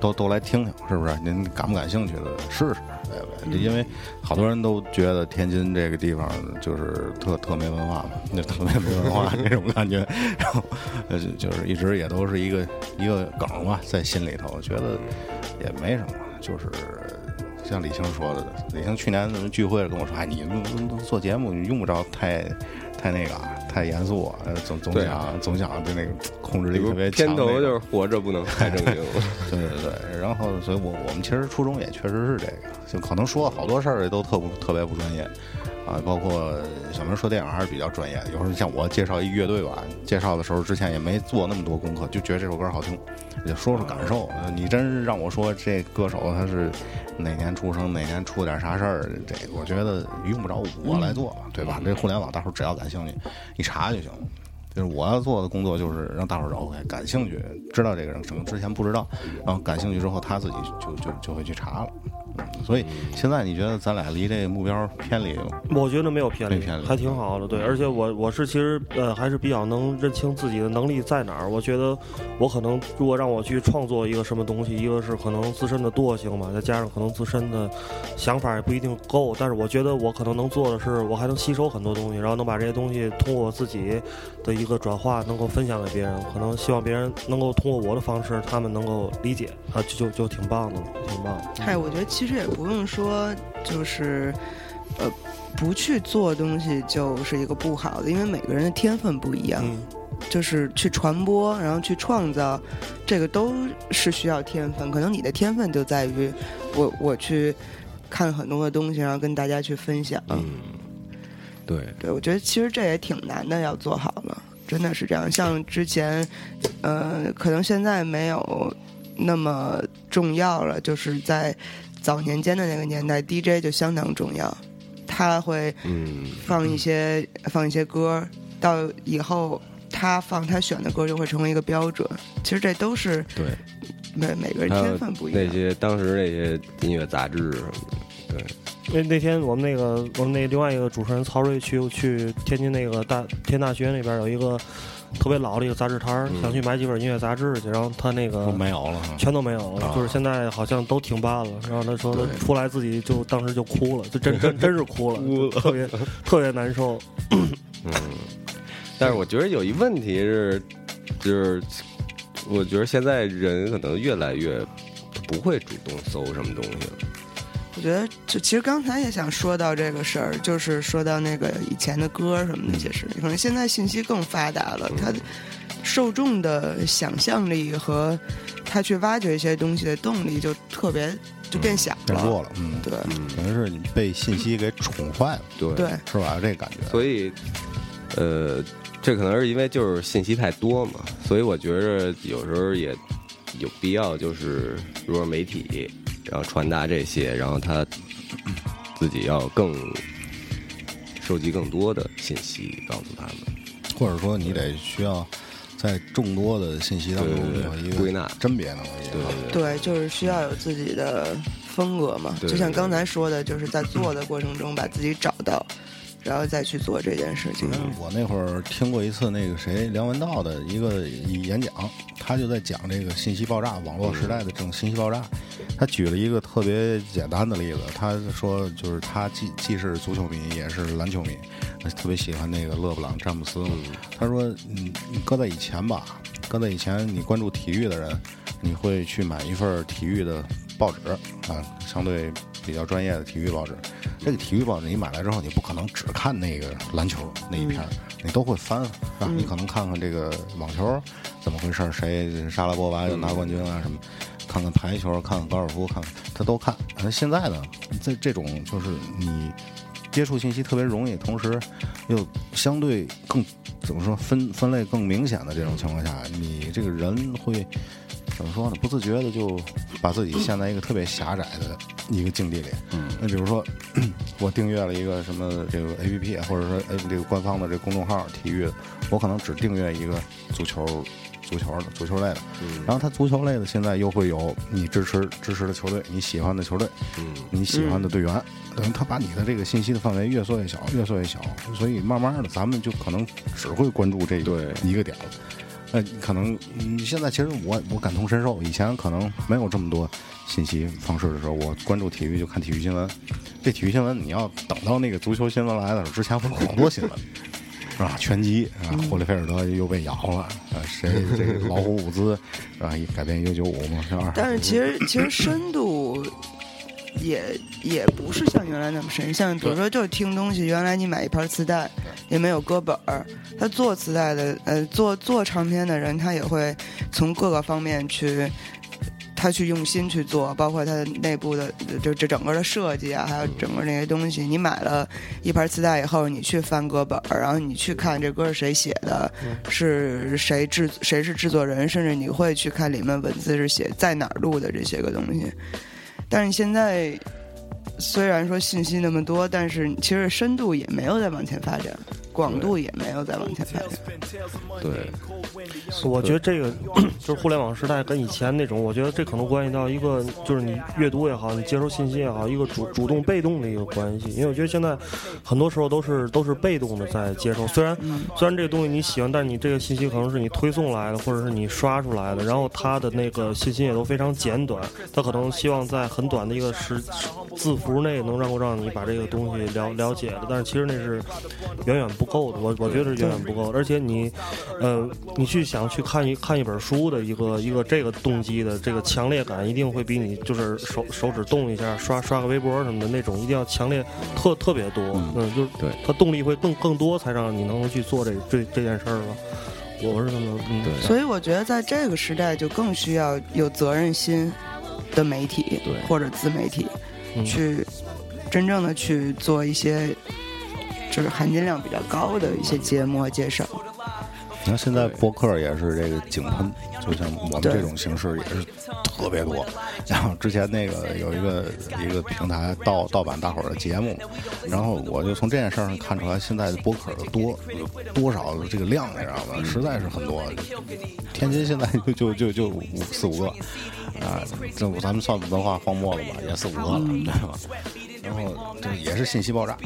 都都来听听，是不是？您感不感兴趣的试试，对不对？因为好多人都觉得天津这个地方就是特特没文化嘛，就特别没文化 这种感觉，然后呃就就是一直也都是一个一个梗嘛，在心里头，觉得也没什么，就是。像李青说的，李青去年咱们聚会跟我说：“哎，你们做节目你用不着太太那个啊，太严肃总总对想总想就那个控制力特别强那个。片头就是活着不能太正经。对对对，然后所以我我们其实初衷也确实是这个，就可能说好多事儿也都特不特别不专业。啊，包括小明说电影还是比较专业的。有时候像我介绍一乐队吧，介绍的时候之前也没做那么多功课，就觉得这首歌好听，也说说感受。呃你真是让我说这歌手他是哪年出生，哪年出点啥事儿，这个我觉得用不着我来做，对吧？这互联网大伙儿只要感兴趣，一查就行了。就是我要做的工作，就是让大伙儿 OK 感兴趣，知道这个人可能之前不知道，然后感兴趣之后他自己就就就会去查了。嗯，所以现在你觉得咱俩离这个目标偏离了吗？我觉得没有偏离，偏离还挺好的。对，而且我我是其实呃还是比较能认清自己的能力在哪儿。我觉得我可能如果让我去创作一个什么东西，一个是可能自身的惰性嘛，再加上可能自身的想法也不一定够。但是我觉得我可能能做的是，我还能吸收很多东西，然后能把这些东西通过我自己的一个转化，能够分享给别人。可能希望别人能够通过我的方式，他们能够理解啊，就就就挺棒的了，挺棒的。嗨，我觉得其实也不用说，就是，呃，不去做东西就是一个不好的，因为每个人的天分不一样，嗯就是去传播，然后去创造，这个都是需要天分。可能你的天分就在于我我去看很多的东西，然后跟大家去分享。嗯，对，对，我觉得其实这也挺难的，要做好了，真的是这样。像之前，呃，可能现在没有那么重要了，就是在早年间的那个年代，DJ 就相当重要，他会嗯，放一些、放一些歌，到以后他放他选的歌就会成为一个标准。其实这都是对，每每个人天分不一样。那些当时那些音乐杂志什么的，对，那那天我们那个我们那另外一个主持人曹睿去去天津那个大天大学那边有一个特别老的一个杂志摊儿，嗯想去买几本音乐杂志去，然后他那个都没有了。全都没有了，啊就是现在好像都停办了。然后他说他出来自己就当时就哭了，就真真 真是哭了，哭特别 特别难受。嗯，但是我觉得有一问题是，就是我觉得现在人可能越来越不会主动搜什么东西了。我觉得，就其实刚才也想说到这个事儿，就是说到那个以前的歌什么的，其实可能现在信息更发达了，他受众的想象力和他去挖掘一些东西的动力就特别就变小了。变弱了，嗯，对可能是你被信息给宠坏了，对对，是吧？这感觉，所以，呃，这可能是因为就是信息太多嘛，所以我觉着有时候也有必要，就是如果媒体然后传达这些，然后他自己要更收集更多的信息，告诉他们。或者说你得需要在众多的信息当中对对对有一个归纳甄别能力。对对对，就是需要有自己的风格嘛。就像刚才说的，就是在做的过程中把自己找到，然后再去做这件事情。我那会儿听过一次那个谁梁文道的一个演讲，他就在讲这个信息爆炸、网络时代的这种信息爆炸。他举了一个特别简单的例子，他说就是他既既是足球迷，也是篮球迷，特别喜欢那个勒布朗詹姆斯。他说，你，搁在以前吧，搁在以前，你关注体育的人，你会去买一份体育的报纸啊，相对比较专业的体育报纸。这个体育报纸你买来之后，你不可能只看那个篮球那一片儿，你都会翻，是吧？你可能看看这个网球怎么回事儿，谁沙拉波娃又拿冠军啊什么，看看排球，看看高尔夫，看看他都看。那现在呢，这这种就是你接触信息特别容易，同时又相对更怎么说分分类更明显的这种情况下，你这个人会怎么说呢？不自觉的就把自己陷在一个特别狭窄的一个境地里。嗯，那比如说 我订阅了一个什么这个 A P P，或者说哎这个官方的这个公众号体育的，我可能只订阅一个足球。足球的足球类的，嗯然后它足球类的现在又会有你支持支持的球队，你喜欢的球队，嗯，你喜欢的队员，等于他把你的这个信息的范围越缩越小，越缩越小，所以慢慢的咱们就可能只会关注这对一个点了。那可能嗯，现在其实我我感同身受，以前可能没有这么多信息方式的时候，我关注体育就看体育新闻。这体育新闻你要等到那个足球新闻来的时候，之前会有好多新闻。是吧？拳击啊，霍利菲尔德又被咬了啊！谁这个老虎伍兹是吧？一改变一九九五嘛，是吧？但是其实其实深度也也不是像原来那么深，像比如说就是听东西，原来你买一盘磁带也没有歌本儿，他做磁带的呃做做唱片的人，他也会从各个方面去。他去用心去做，包括他的内部的就这整个的设计啊，还有整个那些东西。你买了一盘磁带以后，你去翻歌本儿，然后你去看这歌是谁写的，是谁制谁是制作人，甚至你会去看里面文字是写在哪儿录的这些个东西。但是现在虽然说信息那么多，但是其实深度也没有在往前发展，广度也没有再往前发展。对，我觉得这个 就是互联网时代跟以前那种，我觉得这可能关系到一个就是你阅读也好，你接收信息也好，一个主主动被动的一个关系。因为我觉得现在很多时候都是都是被动的在接受，虽然虽然这个东西你喜欢，但是你这个信息可能是你推送来的，或者是你刷出来的，然后它的那个信息也都非常简短，它可能希望在很短的一个时字符内能让够让你把这个东西了了解了，但是其实那是远远不够的。我我觉得是远远不够的，而且你呃，你去想去看一看一本书的一个一个这个动机的这个强烈感，一定会比你就是手手指动一下刷刷个微博什么的那种，一定要强烈特特别多。嗯，就是对它动力会更更多，才让你能去做这这这件事儿吧。我是这么嗯，对所以我觉得在这个时代，就更需要有责任心的媒体对或者自媒体，嗯去真正的去做一些就是含金量比较高的一些节目和介绍。你看现在播客也是这个井喷，就像我们这种形式也是特别多。然后之前那个有一个一个平台盗盗版大伙儿的节目，然后我就从这件事儿上看出来，现在的播客的多有多少的这个量，你知道吗？实在是很多。天津现在就就就就五四五个啊，这咱们算文化荒漠了吧，也四五个了，对吧？然后这也是信息爆炸，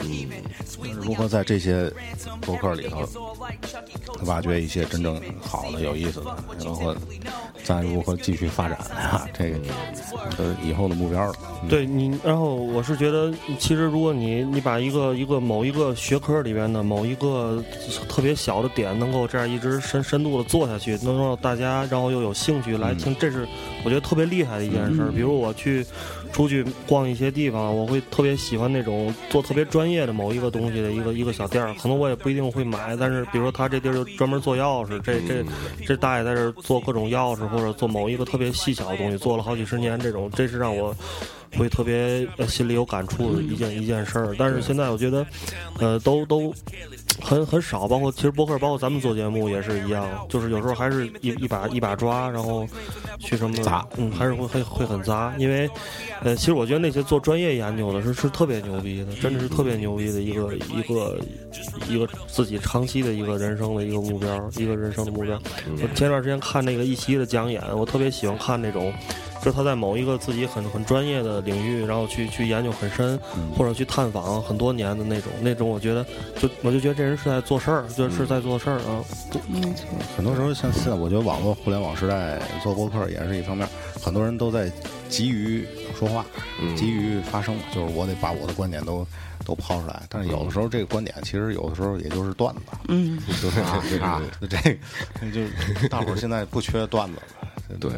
嗯，如何在这些博客里头挖掘一些真正好的、有意思的，然后再如何继续发展啊，这个都是以后的目标了。对你，然后我是觉得，其实如果你你把一个一个某一个学科里边的某一个特别小的点，能够这样一直深深度的做下去，能让大家然后又有兴趣来听，这是我觉得特别厉害的一件事儿。比如我去出去逛一些地方，我会特别喜欢那种做特别专业的某一个东西的一个一个小店儿，可能我也不一定会买，但是比如说他这地儿就专门做钥匙，这这这大爷在这儿做各种钥匙或者做某一个特别细小的东西，做了好几十年，这种这是让我。会特别呃心里有感触的一件一件事儿，但是现在我觉得，呃，都都很很少，包括其实博客，包括咱们做节目也是一样，就是有时候还是一一把一把抓，然后去什么砸，嗯，还是会会会很杂，因为呃，其实我觉得那些做专业研究的是是特别牛逼的，真的是特别牛逼的一个一个一个自己长期的一个人生的一个目标，一个人生的目标。我前段时间看那个一席的讲演，我特别喜欢看那种。就是他在某一个自己很很专业的领域，然后去去研究很深，或者去探访很多年的那种那种，我觉得就我就觉得这人是在做事儿，就是在做事儿啊。没错，很多时候像现在，我觉得网络互联网时代做播客也是一方面，很多人都在急于说话，急于发声，就是我得把我的观点都都抛出来。但是有的时候这个观点其实有的时候也就是段子，嗯，就是啊啊，这就大伙儿现在不缺段子了，对。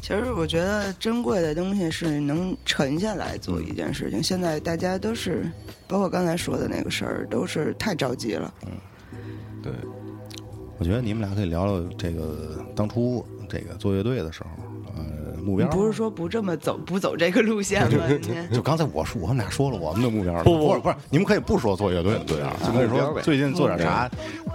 其实我觉得珍贵的东西是能沉下来做一件事情。现在大家都是，包括刚才说的那个事儿，都是太着急了。嗯，对。我觉得你们俩可以聊聊这个当初这个做乐队的时候，呃，目标。不是说不这么走，不走这个路线吗？就刚才我说，我们俩说了我们的目标。不不不是，你们可以不说做乐队的对啊，就可以说最近做点啥，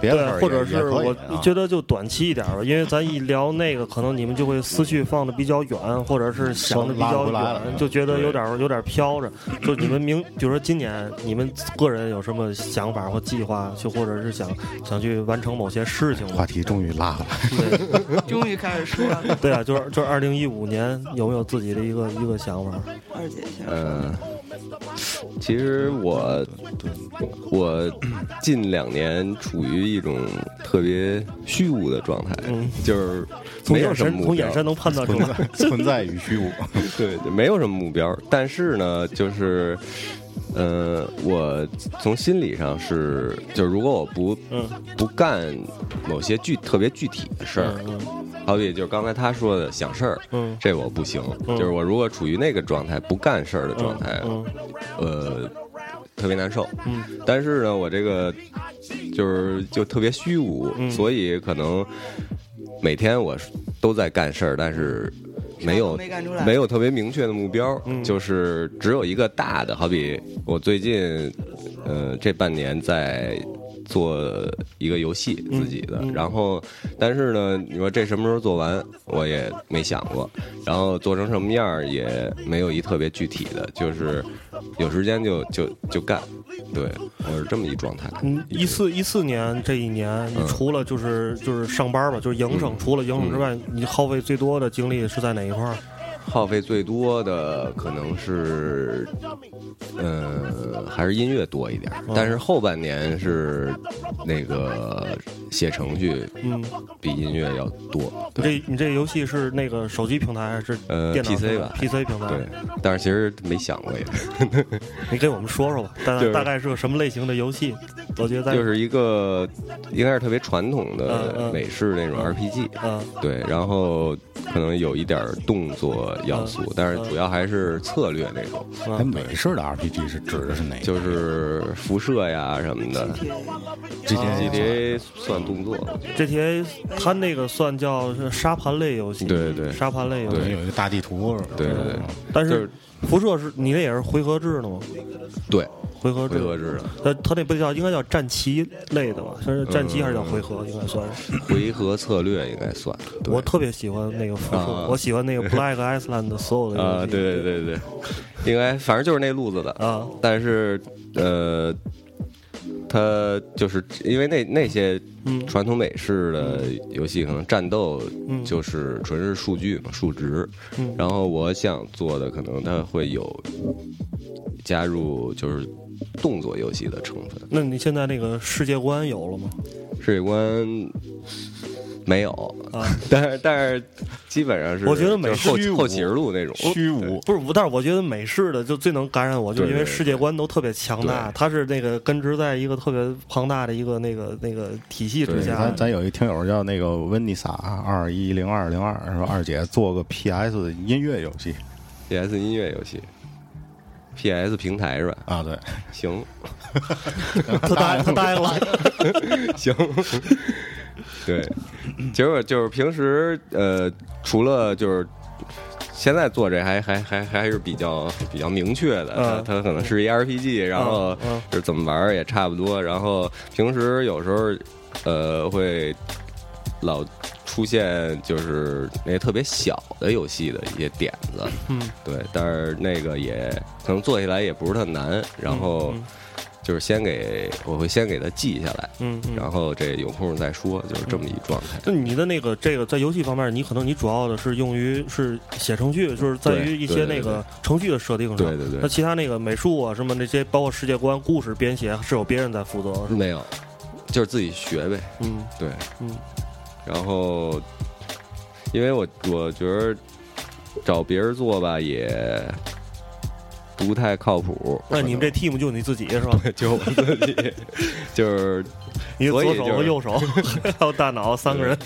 别的事儿或者是我啊觉得就短期一点吧，因为咱一聊那个，可能你们就会思绪放的比较远，或者是想的比较远，就觉得有点有点飘着。就你们明，比如说今年你们个人有什么想法或计划，就或者是想想去完成某些事情？话题终于拉了，对，终于开始说了。对啊，就是就是二零一五年有没有自己的一个一个想法？二姐先。嗯，其实我我近两年处于一种特别虚无的状态，嗯就是从没有什么目标眼神能判断出存来。在存在与虚无。对没有什么目标，但是呢，就是，呃，我从心理上是，就是如果我不嗯不干某些具特别具体的事儿，嗯好比就是刚才他说的想事儿，嗯这我不行，嗯就是我如果处于那个状态不干事儿的状态，嗯呃，特别难受。嗯但是呢，我这个就是就特别虚无，嗯所以可能每天我都在干事儿，但是没有没有特别明确的目标，嗯就是只有一个大的，好比我最近呃这半年在。做一个游戏自己的，嗯然后，但是呢，你说这什么时候做完，我也没想过，然后做成什么样儿也没有一特别具体的，就是有时间就就就干，对我是这么一状态。嗯，一四一四年这一年，你除了就是就是上班吧，就是营生，除了营生之外，你耗费最多的精力是在哪一块儿？耗费最多的可能是，呃，还是音乐多一点儿，但是后半年是那个写程序，嗯，比音乐要多。你这你这游戏是那个手机平台还是呃 PC 吧？PC 平台。对，但是其实没想过也，你给我们说说吧，大就是。大概是个什么类型的游戏？我觉得就是一个应该是特别传统嗯的嗯美式那种 RPG，嗯。对，然后可能有一点动作要素，但是主要还是策略那种，嗯哎，美式的 RPG 是指的是哪个？就是辐射呀什么的。GTA GTA 算动作，GTA 它那个算叫是沙盘类游戏，对对沙盘类游戏。对，有一个大地图，对对对但就是是辐射是你那也是回合制的吗？对，回合制回合制的它它那不叫应该叫战棋类的吧？算是战棋还是叫回合？应该算是。回合策略应该算。我特别喜欢那个辐射，啊我喜欢那个 Black Island 的所有的游戏啊，对对对对，应该反正就是那路子的啊。但是呃，它就是因为那那些嗯传统美式的游戏，可能战斗嗯就是纯是数据嘛，数值。嗯然后我想做的可能它会有加入就是动作游戏的成分。那你现在那个世界观有了吗？世界观没有。啊，但是但是基本上是，我觉得美式后启示录那种。虚无。不是，但是我觉得美式的就最能感染我，就因为世界观都特别强大，对。它是那个根植在一个特别庞大的一个那个那个体系之，下咱。咱有一听友叫那个温妮莎二一零二零二，说二姐做个 PS 音乐游戏。PS 音乐游戏，PS 平台是吧？啊，对，行。他答应他答应了，行，对，结果就是平时呃，除了就是现在做这还还还还是比较比较明确的，嗯。它它可能是一 RPG，然后嗯。嗯就是怎么玩也差不多，然后平时有时候呃会老出现就是那些特别小的游戏的一些点子，嗯，对，但是那个也可能做起来也不是特难，然后嗯就是先给我会先给它记下来，嗯嗯然后这有空再说，就是这么一状态。那你的那个这个在游戏方面，你可能你主要的是用于是写程序，就是在于一些那个程序的设定上。对对对那其他那个美术啊什么那些，包括世界观、故事编写，是有别人在负责，是？没有，就是自己学呗。嗯对，嗯然后因为我我觉得找别人做吧也不太靠谱。那你们这 team 就你自己是吧？就我自己，就是你左手和右手 还有大脑三个人。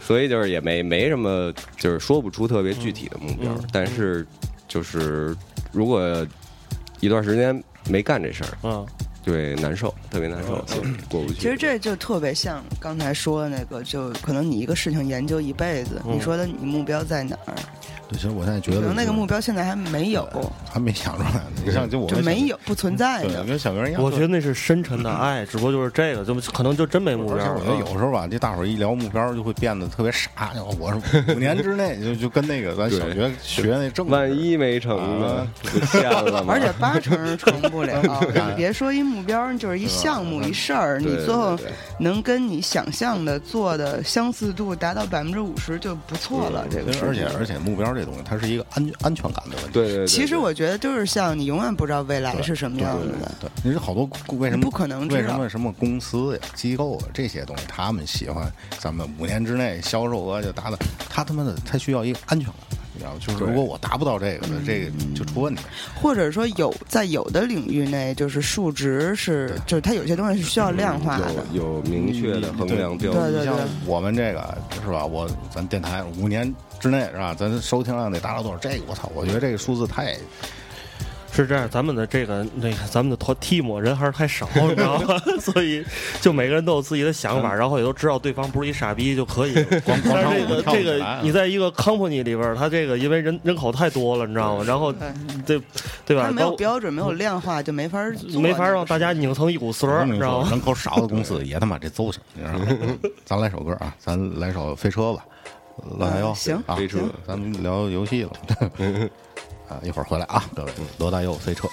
所以就是也没没什么，就是说不出特别具体的目标，嗯但是就是如果一段时间没干这事儿，嗯，就会难受，特别难受，过不去。其实这就特别像刚才说的那个，就可能你一个事情研究一辈子，嗯你说的你目标在哪儿？对，其实我现在觉得可能那个目标现在还没有，还没想出来呢。你像就我就没有，不存在对，的。跟小哥一样。我觉得那是深沉的爱，只不过就是这个，就可能就真没目标了。而且我觉得有时候吧，这大伙儿一聊目标，就会变得特别傻。我是五年之内就就跟那个咱小学学那正，万一没成呢就陷了？而且八成成不了，你 别说一目标，就是一项目一事儿，你最后能跟你想象的做的相似度达到百分之五十就不错了。这个事而且而且目标这东西，它是一个安安全感的问题。对对对，其实我觉得就是像你永远不知道未来是什么样子的。对，你说好多为什么不可能为什么什么公司呀、机构啊这些东西，他们喜欢咱们五年之内销售额就达到，他他妈的他需要一个安全感，你知道吗？就是如果我达不到这个的，这个就出问题。或者说有在有的领域内，就是数值是，就是它有些东西是需要量化的。有有明确的衡量标准。对对你像我们这个是吧？我咱电台五年之内是吧？咱收听量得达到多少？这个我操！我觉得这个数字太是这样，咱们的这个那个咱们的团 team 人还是太少，你知道吗？所以就每个人都有自己的想法，然后也都知道对方不是一傻逼就可以。光光但是这个这个你在一个 company 里边，他这个因为人人口太多了，你知道吗？然后对对吧？它没有标准，没有量化，就没法没法让大家拧成一股绳儿，你，知道吗？人口少的公司也他妈这揍性，你知道吗？咱来首歌啊，咱来首飞车吧，老大佑，行啊，飞车咱们聊游戏了，啊，一会儿回来啊，各位，罗大佑飞车。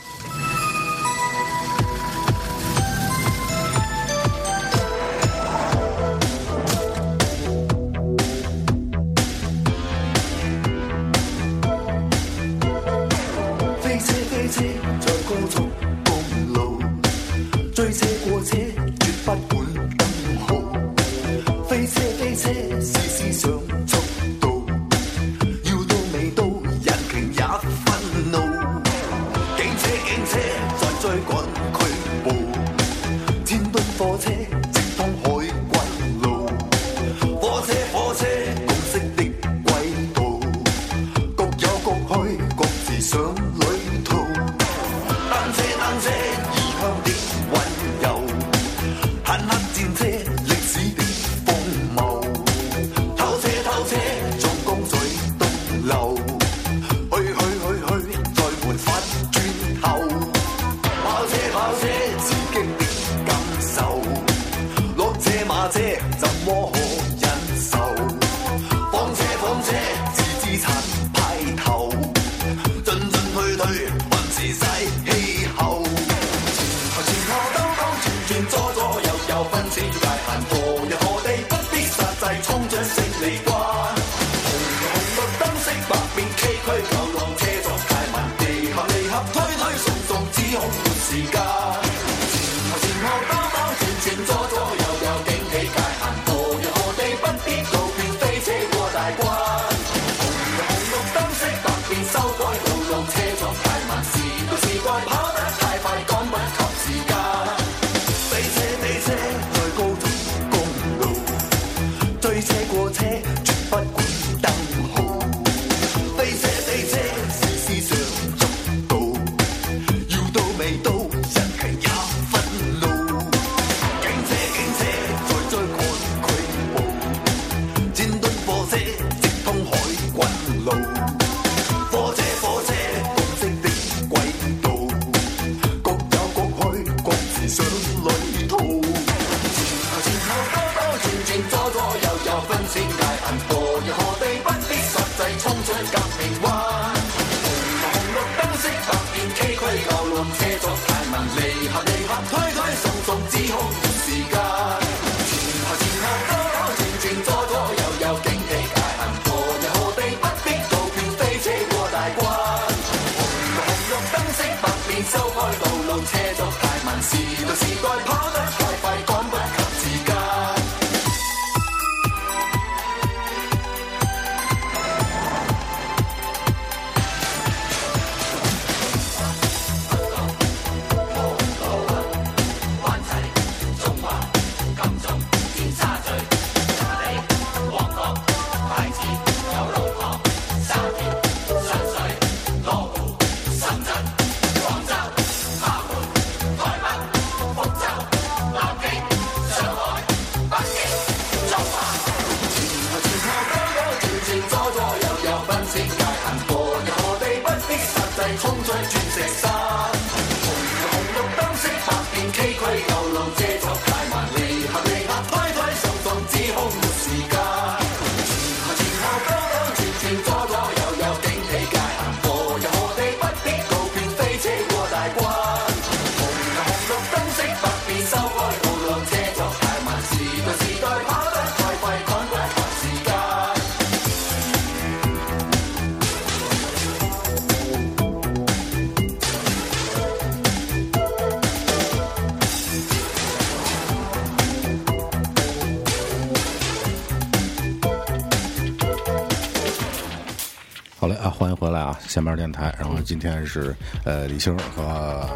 欢迎回来啊！闲班电台，然后今天是呃李星和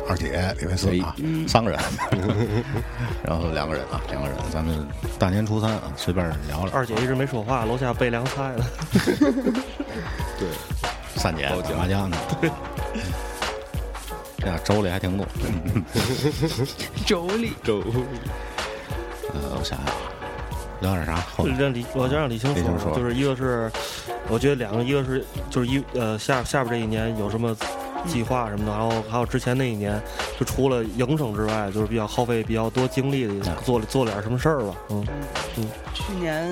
二姐李维斯啊，三个人，然后两个人啊，两个人，咱们大年初三啊，随便聊聊。二姐一直没说话，楼下备凉菜了。对，三姐打麻将呢，这俩粥里还挺多。妯娌，周呃，我想想啊，聊点啥？后面让李，我就让李青说说就是一个是，我觉得两个，一个是就是一呃下下边这一年有什么计划什么的，然后还有之前那一年，就除了营生之外，就是比较耗费比较多精力的，做了做点什么事儿吧，嗯嗯，去年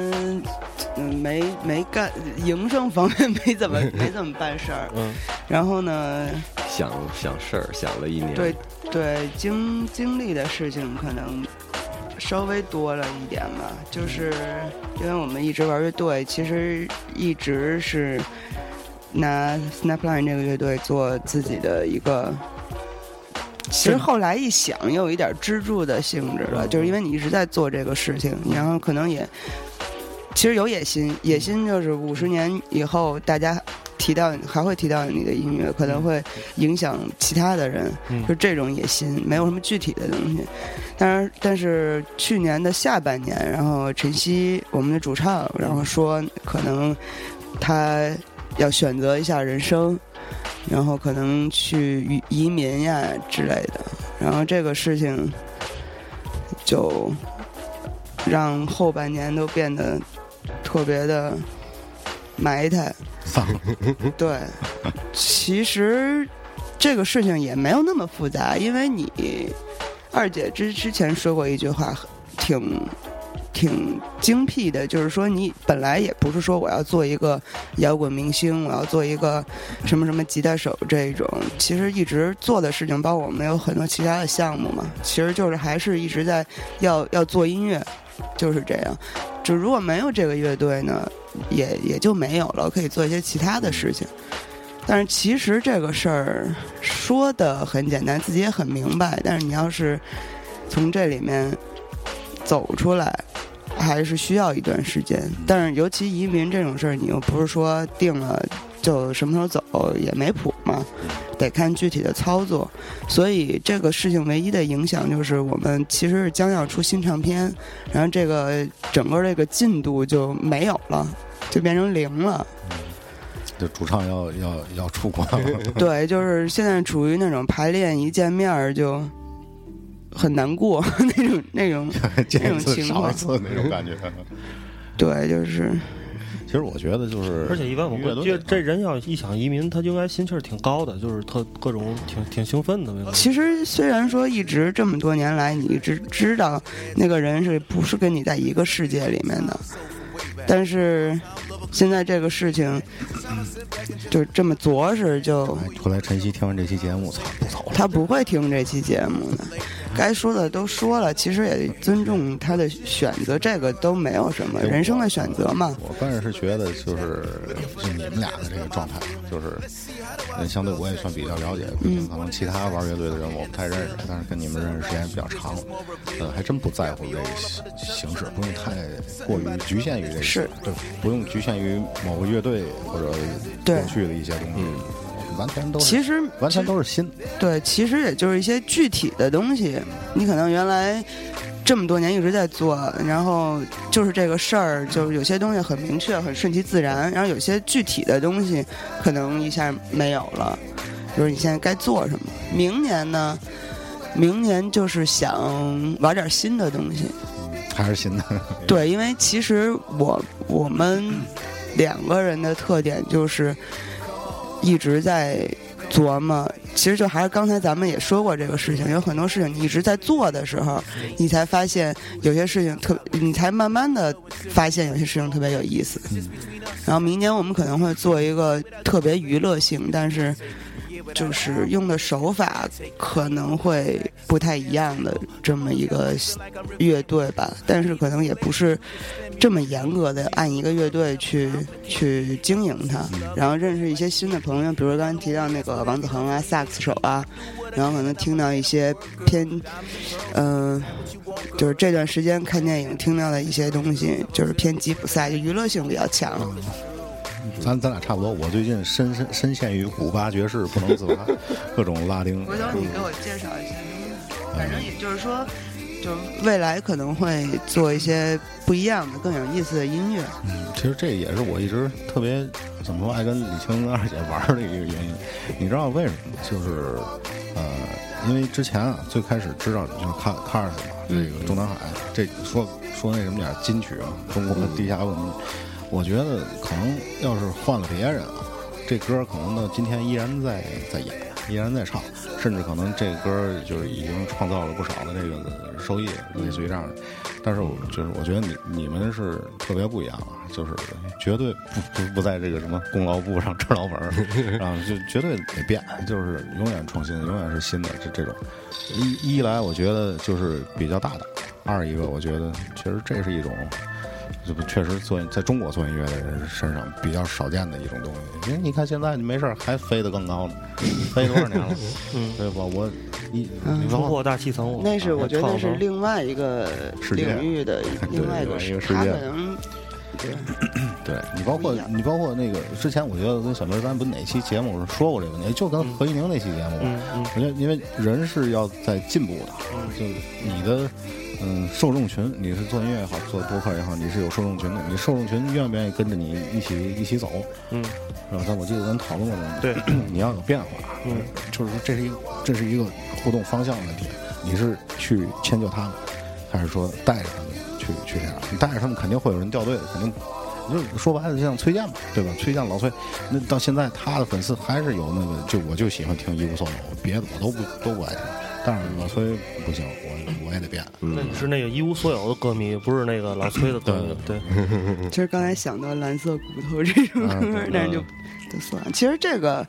嗯没没干营生方面没怎么没怎么办事儿，嗯，然后呢，想想事儿想了一年，对对经经历的事情可能稍微多了一点吧，就是因为我们一直玩乐队，其实一直是拿 Snapline 这个乐队做自己的一个。其实后来一想，也有一点支柱的性质了，就是因为你一直在做这个事情，然后可能也其实有野心，野心就是五十年以后大家提到还会提到你的音乐，可能会影响其他的人，嗯。就这种野心，没有什么具体的东西。当然，但是去年的下半年，然后晨曦我们的主唱，然后说可能他要选择一下人生，然后可能去移移民呀之类的，然后这个事情就让后半年都变得特别的埋汰。丧，对，其实这个事情也没有那么复杂，因为你二姐之之前说过一句话，挺挺精辟的，就是说你本来也不是说我要做一个摇滚明星，我要做一个什么什么吉他手这一种，其实一直做的事情，包括我们有很多其他的项目嘛，其实就是还是一直在要要做音乐，就是这样。就如果没有这个乐队呢，也也就没有了，可以做一些其他的事情。但是其实这个事儿说的很简单，自己也很明白。但是你要是从这里面走出来，还是需要一段时间。但是尤其移民这种事儿，你又不是说定了就什么时候走，也没谱嘛，得看具体的操作。所以这个事情唯一的影响就是，我们其实是将要出新唱片，然后这个整个这个进度就没有了，就变成零了。就主唱要要要出国了，对，就是现在处于那种排练一见面儿就很难过 那种那种那种情况那种感觉。对，就是其实我觉得就是，而且一般我乐队觉得这人要一想移民，他就应该心气儿挺高的，就是特各种挺挺兴奋的那种。其实虽然说一直这么多年来，你一直知道那个人是不是跟你在一个世界里面的，但是现在这个事情就这么着实就。哎后来晨曦听完这期节目，操，不走了。他不会听这期节目的，该说的都说了，其实也尊重他的选择，这个都没有什么人生的选择嘛。我个人是觉得，就是就你们俩的这个状态，就是嗯相对我也算比较了解，毕竟可能其他玩乐队的人我不太认识，但是跟你们认识时间比较长，呃，还真不在乎这个形形式，不用太过于局限于这个，是对，不用局限于某个乐队或者对过去的一些东西，完全都是其实完全都是新，对，其实也就是一些具体的东西，你可能原来这么多年一直在做，然后就是这个事儿，就是有些东西很明确、很顺其自然，然后有些具体的东西可能一下没有了，就是你现在该做什么。明年呢，明年就是想玩点新的东西，还是新的，对，因为其实我我们两个人的特点就是一直在琢磨，其实就还是刚才咱们也说过这个事情，有很多事情你一直在做的时候，你才发现有些事情特，你才慢慢的发现有些事情特别有意思。然后明年我们可能会做一个特别娱乐性，但是就是用的手法可能会不太一样的这么一个乐队吧，但是可能也不是这么严格的按一个乐队去去经营它，然后认识一些新的朋友，比如刚才提到那个王子恒啊、萨克斯手啊，然后可能听到一些偏，嗯、就是这段时间看电影听到的一些东西，就是偏吉普赛，就娱乐性比较强。咱咱俩差不多。我最近深深深陷于古巴爵士不能自拔，各种拉丁。回头你给我介绍一下，反正也就是说，就是未来可能会做一些不一样的、更有意思的音乐。嗯，其实这也是我一直特别怎么说爱跟李青跟二姐玩儿的一个原因。你知道为什么吗？就是呃，因为之前啊，最开始知道就是卡卡尔斯嘛，这个中南海，这说说那什么点金曲啊，中国的地下文明。我觉得可能要是换了别人啊，这歌可能到今天依然在在演，依然在唱，甚至可能这歌就是已经创造了不少的这个收益，类似于这样的。但是我就是我觉得你你们是特别不一样啊，就是绝对不不不在这个什么功劳簿上吃老本儿，啊就绝对得变，就是永远创新，永远是新的这这种。一一来我觉得就是比较大胆，二一个我觉得其实这是一种。这不确实做在中国做音乐的人身上比较少见的一种东西，因为你看现在你没事儿还飞得更高呢，飞多少年了？嗯，对吧？我突破大气层，那是我觉得那是另外一个领域的另外一个对另外一个世他界可能 对对你包括你包括那个之前，我觉得跟小明咱不哪期节目说过这个问题，就跟何一宁那期节目，我觉得因为人是要在进步的，就你的嗯受众群，你是做音乐也好，做播客也好，你是有受众群的，你受众群愿不愿意跟着你一起一起走？嗯，是吧？咱我记得咱讨论过这个，对，你要有变化，嗯，就是说这是一个这是一个互动方向的问题，你是去迁就他们，还是说带着他们去去这样？你带着他们肯定会有人掉队的，肯定。就是说白了，就像崔健嘛，对吧？崔健老崔，那到现在他的粉丝还是有那个，就我就喜欢听一无所有，别的我都不都不爱听。但是老崔不行，我我也得变。那你是那个一无所有的歌迷，不是那个老崔的歌迷，对，其 实刚才想到蓝色骨头这首歌 是就就算。其实这个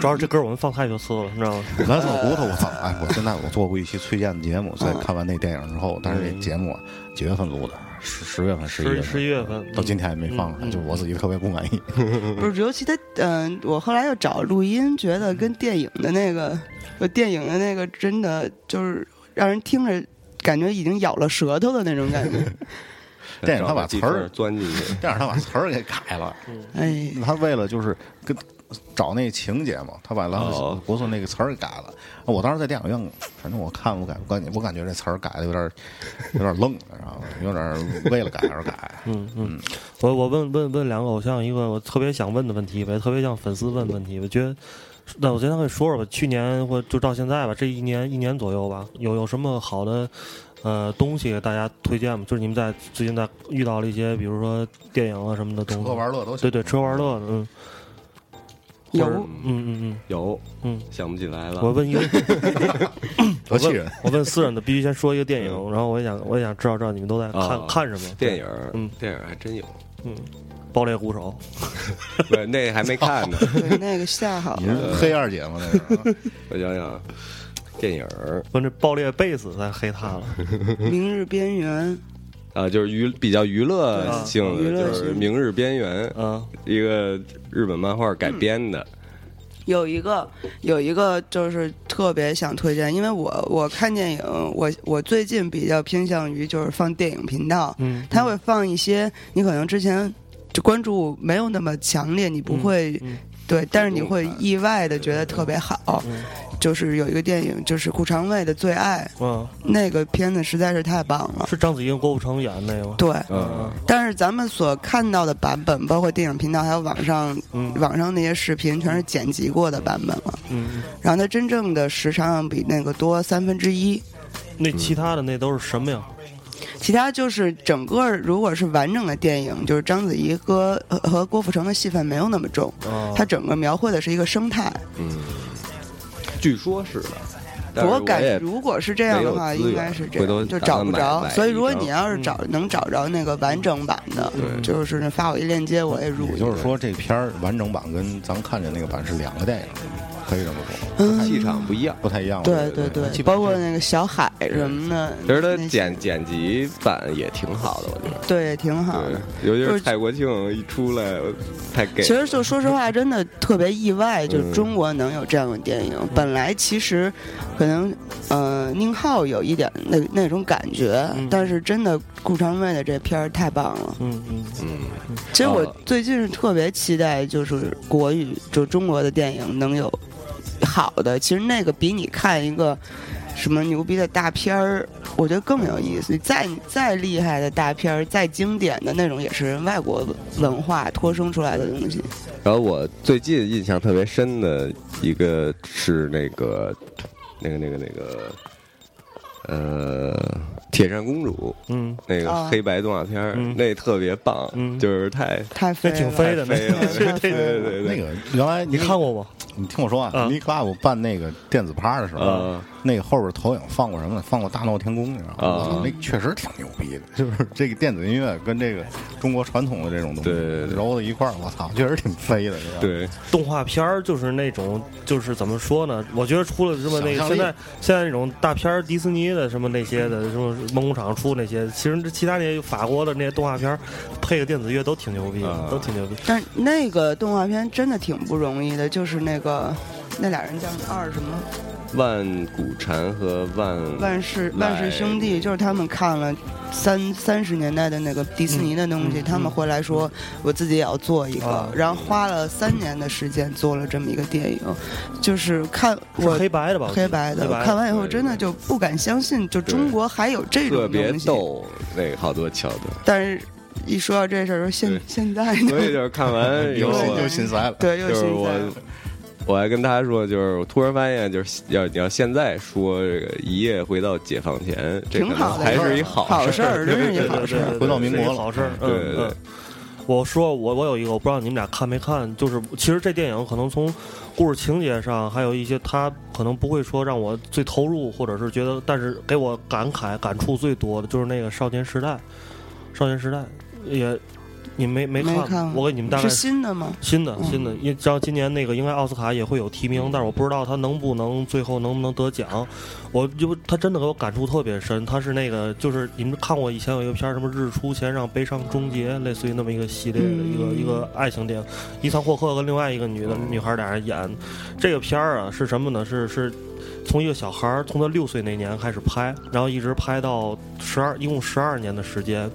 主要是这歌我们放太多次了，你知道吗？蓝色骨头，我操！哎，我现在我做过一期崔健的节目，在看完那电影之后，但是那节目啊几月份录的？十十月份、十一月十份，十一月份到今天还没放上，就我自己特别不满意。不是，尤其他，嗯、我后来又找录音，觉得跟电影的那个，呃电影的那个真的就是让人听着感觉已经咬了舌头的那种感觉。电影他把词儿钻进去，电影他把词儿给改了，哎，他为了就是跟找那情节嘛，他把蓝色哦国村那个词儿给改了。我当时在电影院，反正我看我感我感觉我感觉这词儿改的有点有点愣，然后有点为了改而改。嗯嗯，我我问问问两个偶像一个我特别想问的问题呗，特别像粉丝问的问题，我觉得。那我先跟你说说吧，去年或就到现在吧，这一年一年左右吧，有有什么好的呃东西给大家推荐吗？就是你们在最近在遇到了一些，比如说电影啊什么的东西，吃喝玩乐都行。对对，吃喝玩乐的，嗯，有？嗯嗯嗯。有嗯。想不起来嗯，了。我问一个，得气人。我问私人的，必须先说一个电影，然后我也想我也想知道知道你们都在看、啊看什么。电影，嗯。电影还真有，嗯，爆裂鼓手，不是那还没看呢。对那个下好你是黑二姐吗？那是。啊我想想，电影儿我这爆裂贝斯在黑他了。明日边缘，啊，就是娱比较娱乐性娱的，就是《明日边缘》啊，一个日本漫画改编的。有一个有一个就是特别想推荐，因为我我看电影，我我最近比较偏向于就是放电影频道，嗯，他会放一些你可能之前就关注没有那么强烈，你不会、嗯对，但是你会意外的觉得特别好。嗯就是有一个电影，就是顾长卫的《最爱嗯，》，那个片子实在是太棒了。是章子怡跟郭富城演那个吗？对，嗯，但是咱们所看到的版本，包括电影频道还有网上嗯网上那些视频，全是剪辑过的版本了。嗯，然后它真正的时长比那个多三分之一。那其他的那都是什么呀？其他就是整个如果是完整的电影，就是章子怡和和和郭富城的戏份没有那么重，啊，它整个描绘的是一个生态。嗯，据说是的，我感也如果是这样的话，应该是这回头样，就找不着。所以如果你要是找能找着那个完整版的，就是发我一链接，我也入。也。就是说，这片儿完整版跟咱看见那个版是两个电影，可以这么说，嗯，气场不一样。不太一样。对对对，包括那个小海什么的，其实他剪剪辑版也挺好的，我觉得。对挺好的。尤其是是蔡国庆一出来，太给。其实就说实话，真的特别意外，就中国能有这样的电影。本来其实可能呃宁浩有一点那那种感觉，嗯但是真的顾长卫的这片儿太棒了。嗯嗯嗯，其实我啊最近是特别期待，就是国语就中国的电影能有好的。其实那个比你看一个什么牛逼的大片儿，我觉得更有意思。再再厉害的大片儿，再经典的那种，也是外国文化脱生出来的东西。然后我最近印象特别深的一个是那个那个那个那个呃《铁扇公主》嗯，那个啊黑白动画片儿，嗯。那特别棒，嗯。就是太太飞挺飞的，那飞了，对对对对，那个原来你看过吗？你听我说啊啊，米 club 办那个电子趴的时候啊，那个后边投影放过什么呢？放过《大闹天宫》，你知道吗？那确实挺牛逼的，就是这个电子音乐跟这个中国传统的这种东西揉到一块儿，我操，确实挺飞的？对，动画片儿就是那种，就是怎么说呢？我觉得除了什么那个现在现在那种大片儿，迪士尼的什么那些的，什么梦工厂出那些，其实这其他那些法国的那些动画片儿，配个电子乐都挺牛逼的，啊都挺牛逼。但是那个动画片真的挺不容易的，就是那个那俩人叫二什么？万古禅和万万氏万氏兄弟，就是他们看了三三十年代的那个迪士尼的东西，嗯嗯他们回来说我自己也要做一个，啊。然后花了三年的时间做了这么一个电影，就是看是我黑白的吧？黑白的，白看完以后真的就不敢相信，就中国还有这特别种东西。逗，那个好多桥段，但是，一说到这事儿，说现现在所以，就是看完以后又心又心塞了。对，又就是我现在了。我还跟他说，就是我突然发现，就是要你要现在说这个一夜回到解放前，这可能挺好的还是一好好事儿，真是好事回到民国了好事对对。我说我我有一个，我不知道你们俩看没看，就是其实这电影可能从故事情节上，还有一些他可能不会说让我最投入，或者是觉得，但是给我感慨感触最多的就是那个《少年时代》，《少年时代》也你没没看？没看我给你们大概是新的吗？新的嗯新的，因为知道今年那个应该奥斯卡也会有提名，但是我不知道他能不能最后能不能得奖。我就他真的给我感触特别深，他是那个就是你们看过以前有一个片儿什么《日出前让悲伤终结》，类似于那么一个系列的一个、嗯一个爱情电影，伊桑霍克跟另外一个女的女孩俩人演这个片儿啊是什么呢？是是。从一个小孩儿从他六岁那年开始拍，然后一直拍到十二，一共十二年的时间。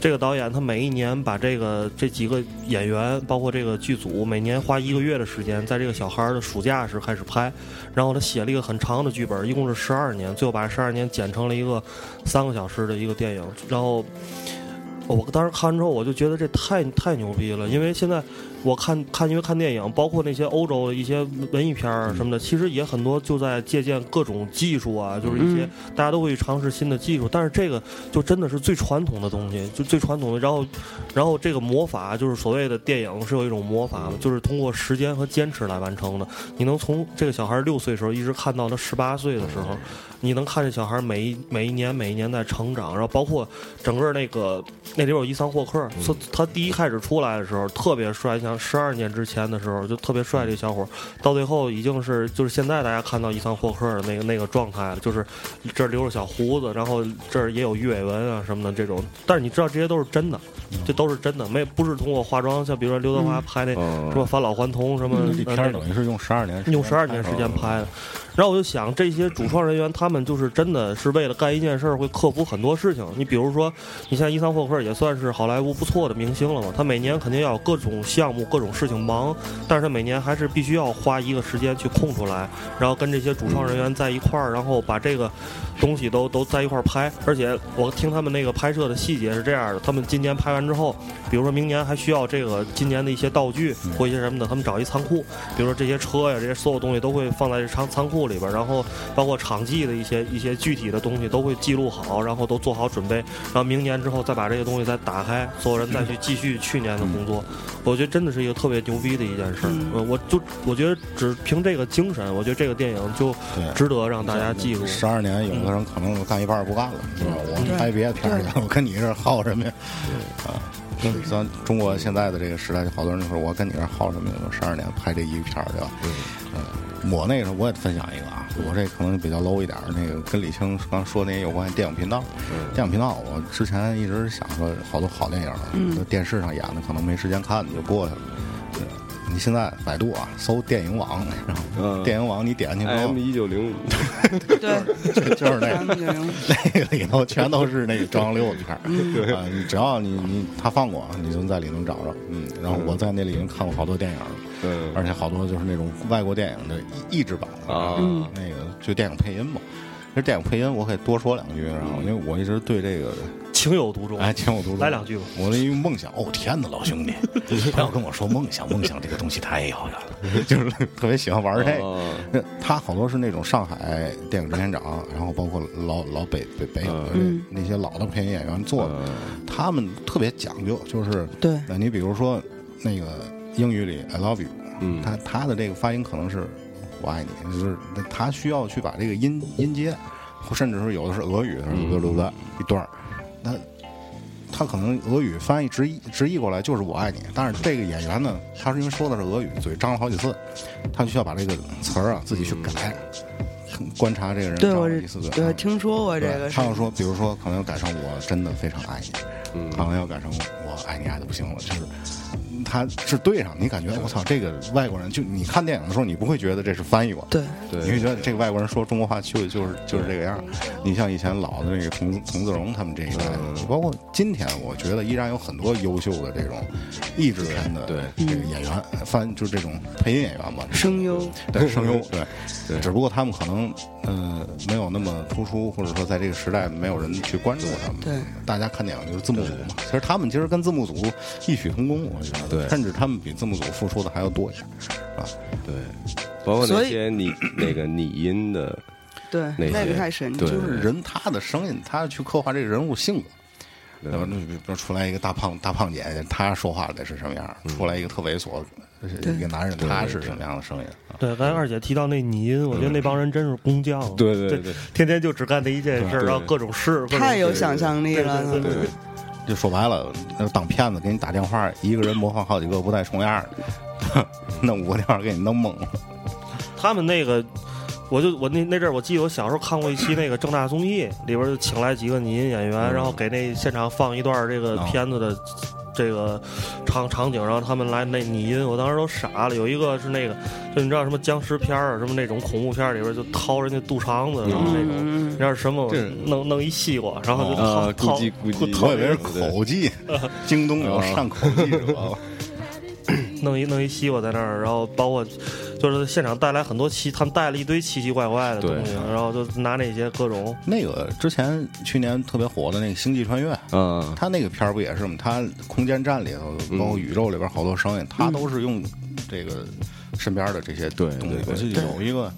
这个导演他每一年把这个这几个演员，包括这个剧组，每年花一个月的时间，在这个小孩儿的暑假时开始拍，然后他写了一个很长的剧本，一共是十二年，最后把十二年剪成了一个三个小时的一个电影。然后我当时看完之后，我就觉得这太太牛逼了，因为现在我看看因为看电影，包括那些欧洲的一些文艺片儿什么的，其实也很多就在借鉴各种技术啊，就是一些大家都会尝试新的技术，但是这个就真的是最传统的东西，就最传统的。然后，然后这个魔法就是所谓的电影是有一种魔法，就是通过时间和坚持来完成的。你能从这个小孩六岁的时候一直看到他十八岁的时候，你能看见小孩每一每一年每一年在成长，然后包括整个那个那里有伊桑霍克，他他第一开始出来的时候特别帅，像想十二年之前的时候就特别帅这小伙，到最后已经是就是现在大家看到伊桑霍克的那个那个状态了，就是这儿留着小胡子，然后这儿也有鱼尾纹啊什么的这种。但是你知道这些都是真的，这都是真的，没不是通过化妆，像比如说刘德华拍那嗯什么返老还童什么这片儿等于是用十二年用十二年时间拍的。然后我就想，这些主创人员他们就是真的是为了干一件事儿，会克服很多事情。你比如说，你像伊桑霍克也算是好莱坞不错的明星了嘛，他每年肯定要有各种项目、各种事情忙，但是他每年还是必须要花一个时间去空出来，然后跟这些主创人员在一块儿，然后把这个东西都都在一块儿拍。而且我听他们那个拍摄的细节是这样的：他们今年拍完之后，比如说明年还需要这个今年的一些道具或一些什么的，他们找一仓库，比如说这些车呀，这些所有东西都会放在这仓仓库里边儿，然后包括场记的一些一些具体的东西都会记录好，然后都做好准备，然后明年之后再把这些东西再打开，所有人再去继续去年的工作。我觉得真的是一个特别牛逼的一件事我就我觉得只凭这个精神，我觉得这个电影就值得让大家记住。十二年，有的人可能干一半不干了，是吧？我拍别的片儿去，我跟你这耗什么呀？啊，跟咱中国现在的这个时代，就好多人就说我跟你这耗什么呀？我十二年拍这一个片儿，对吧？嗯，我那个时候我也分享一个啊，我这可能比较 low 一点，那个跟李青刚说那些有关电影频道，电影频道，我之前一直想说好多好电影，嗯，电视上演的可能没时间看，就过去了。对你现在百度啊，搜电影网，然后嗯电影网你点进去之后 M 一九零五，对，就是那咱们就用那个里头全都是那个张阳六的片儿，啊，你只要你你他放过，你就能在里头找着，嗯，然后我在那里能看过好多电影，嗯。而且好多就是那种外国电影的译制版啊。嗯那个就电影配音嘛。这电影配音我可以多说两句，然后因为我一直对这个情有独钟。哎，情有独钟。来两句吧。我的一个梦想，哦天哪，老兄弟，不要跟我说梦想，梦想这个东西太遥远了，就是特别喜欢玩这个。他好多是那种上海电影制片厂，然后包括老老北北北影那些老的配音演员做的，他们特别讲究，就是对那你比如说那个英语里 I love you，嗯他他的这个发音可能是我爱你，就是他需要去把这个音音阶，甚至是有的是俄语，嗯对不对？一段儿，那他可能俄语翻译直译直译过来就是我爱你，但是这个演员呢，他是因为说的是俄语，嘴张了好几次，他需要把这个词儿啊自己去改，观察这个人对听说过这个他要说，比如说，可能要改成我真的非常爱你，嗯。可能要改成我爱你爱的不行了，就是他是对上，你感觉我操，这个外国人就你看电影的时候，你不会觉得这是翻译过的，对。你会觉得这个外国人说中国话就就是就是这个样儿。你像以前老的那个童童自荣他们这一代，包括今天，我觉得依然有很多优秀的这种译制片的对。这个演员，翻就是这种配音演员吧，声优，对声优，对，只不过他们可能呃没有那么突出，或者说在这个时代没有人去关注他们。对，大家看电影就是字幕组嘛。其实他们其实跟字幕组异曲同工，我觉得，对甚至他们比字幕组付出的还要多一点，啊。对，包括那些拟 那个拟音的，对那个太神奇。就是人他的声音，他去刻画这个人物性格。对吧？那比如出来一个大胖大胖姐姐，她说话得是什么样？出来一个特猥琐一个男人，他是什么样的声音？对，刚才二姐提到那拟音，我觉得那帮人真是工匠，对对对天天就只干这一件事然后各种试，太有想象力了，对对对对，就说白了，那当骗子给你打电话，一个人模仿好几个不带重样儿的，弄五个电话给你弄懵了。他们那个，我就我那那阵儿，我记得我小时候看过一期那个正大综艺，里边就请来几个女音演员，然后给那现场放一段这个哦片子的。这个场场景，然后他们来那拟音，我当时都傻了。有一个是那个，就你知道什么僵尸片儿啊，什么那种恐怖片儿里边就掏人家肚肠子，然后那种，嗯你知道是什么？弄弄一西瓜，然后就掏啊掏咕叽咕叽掏我以为是口技，京东有上口技者。弄一弄一西瓜在那儿，然后包括就是现场带来很多奇，他们带了一堆奇奇怪怪的东西，然后就拿那些各种那个之前去年特别火的那个《星际穿越》，嗯，他那个片儿不也是吗？他空间站里头，包括宇宙里边好多声音，他都是用这个身边的这些对东西对。对我记得有一个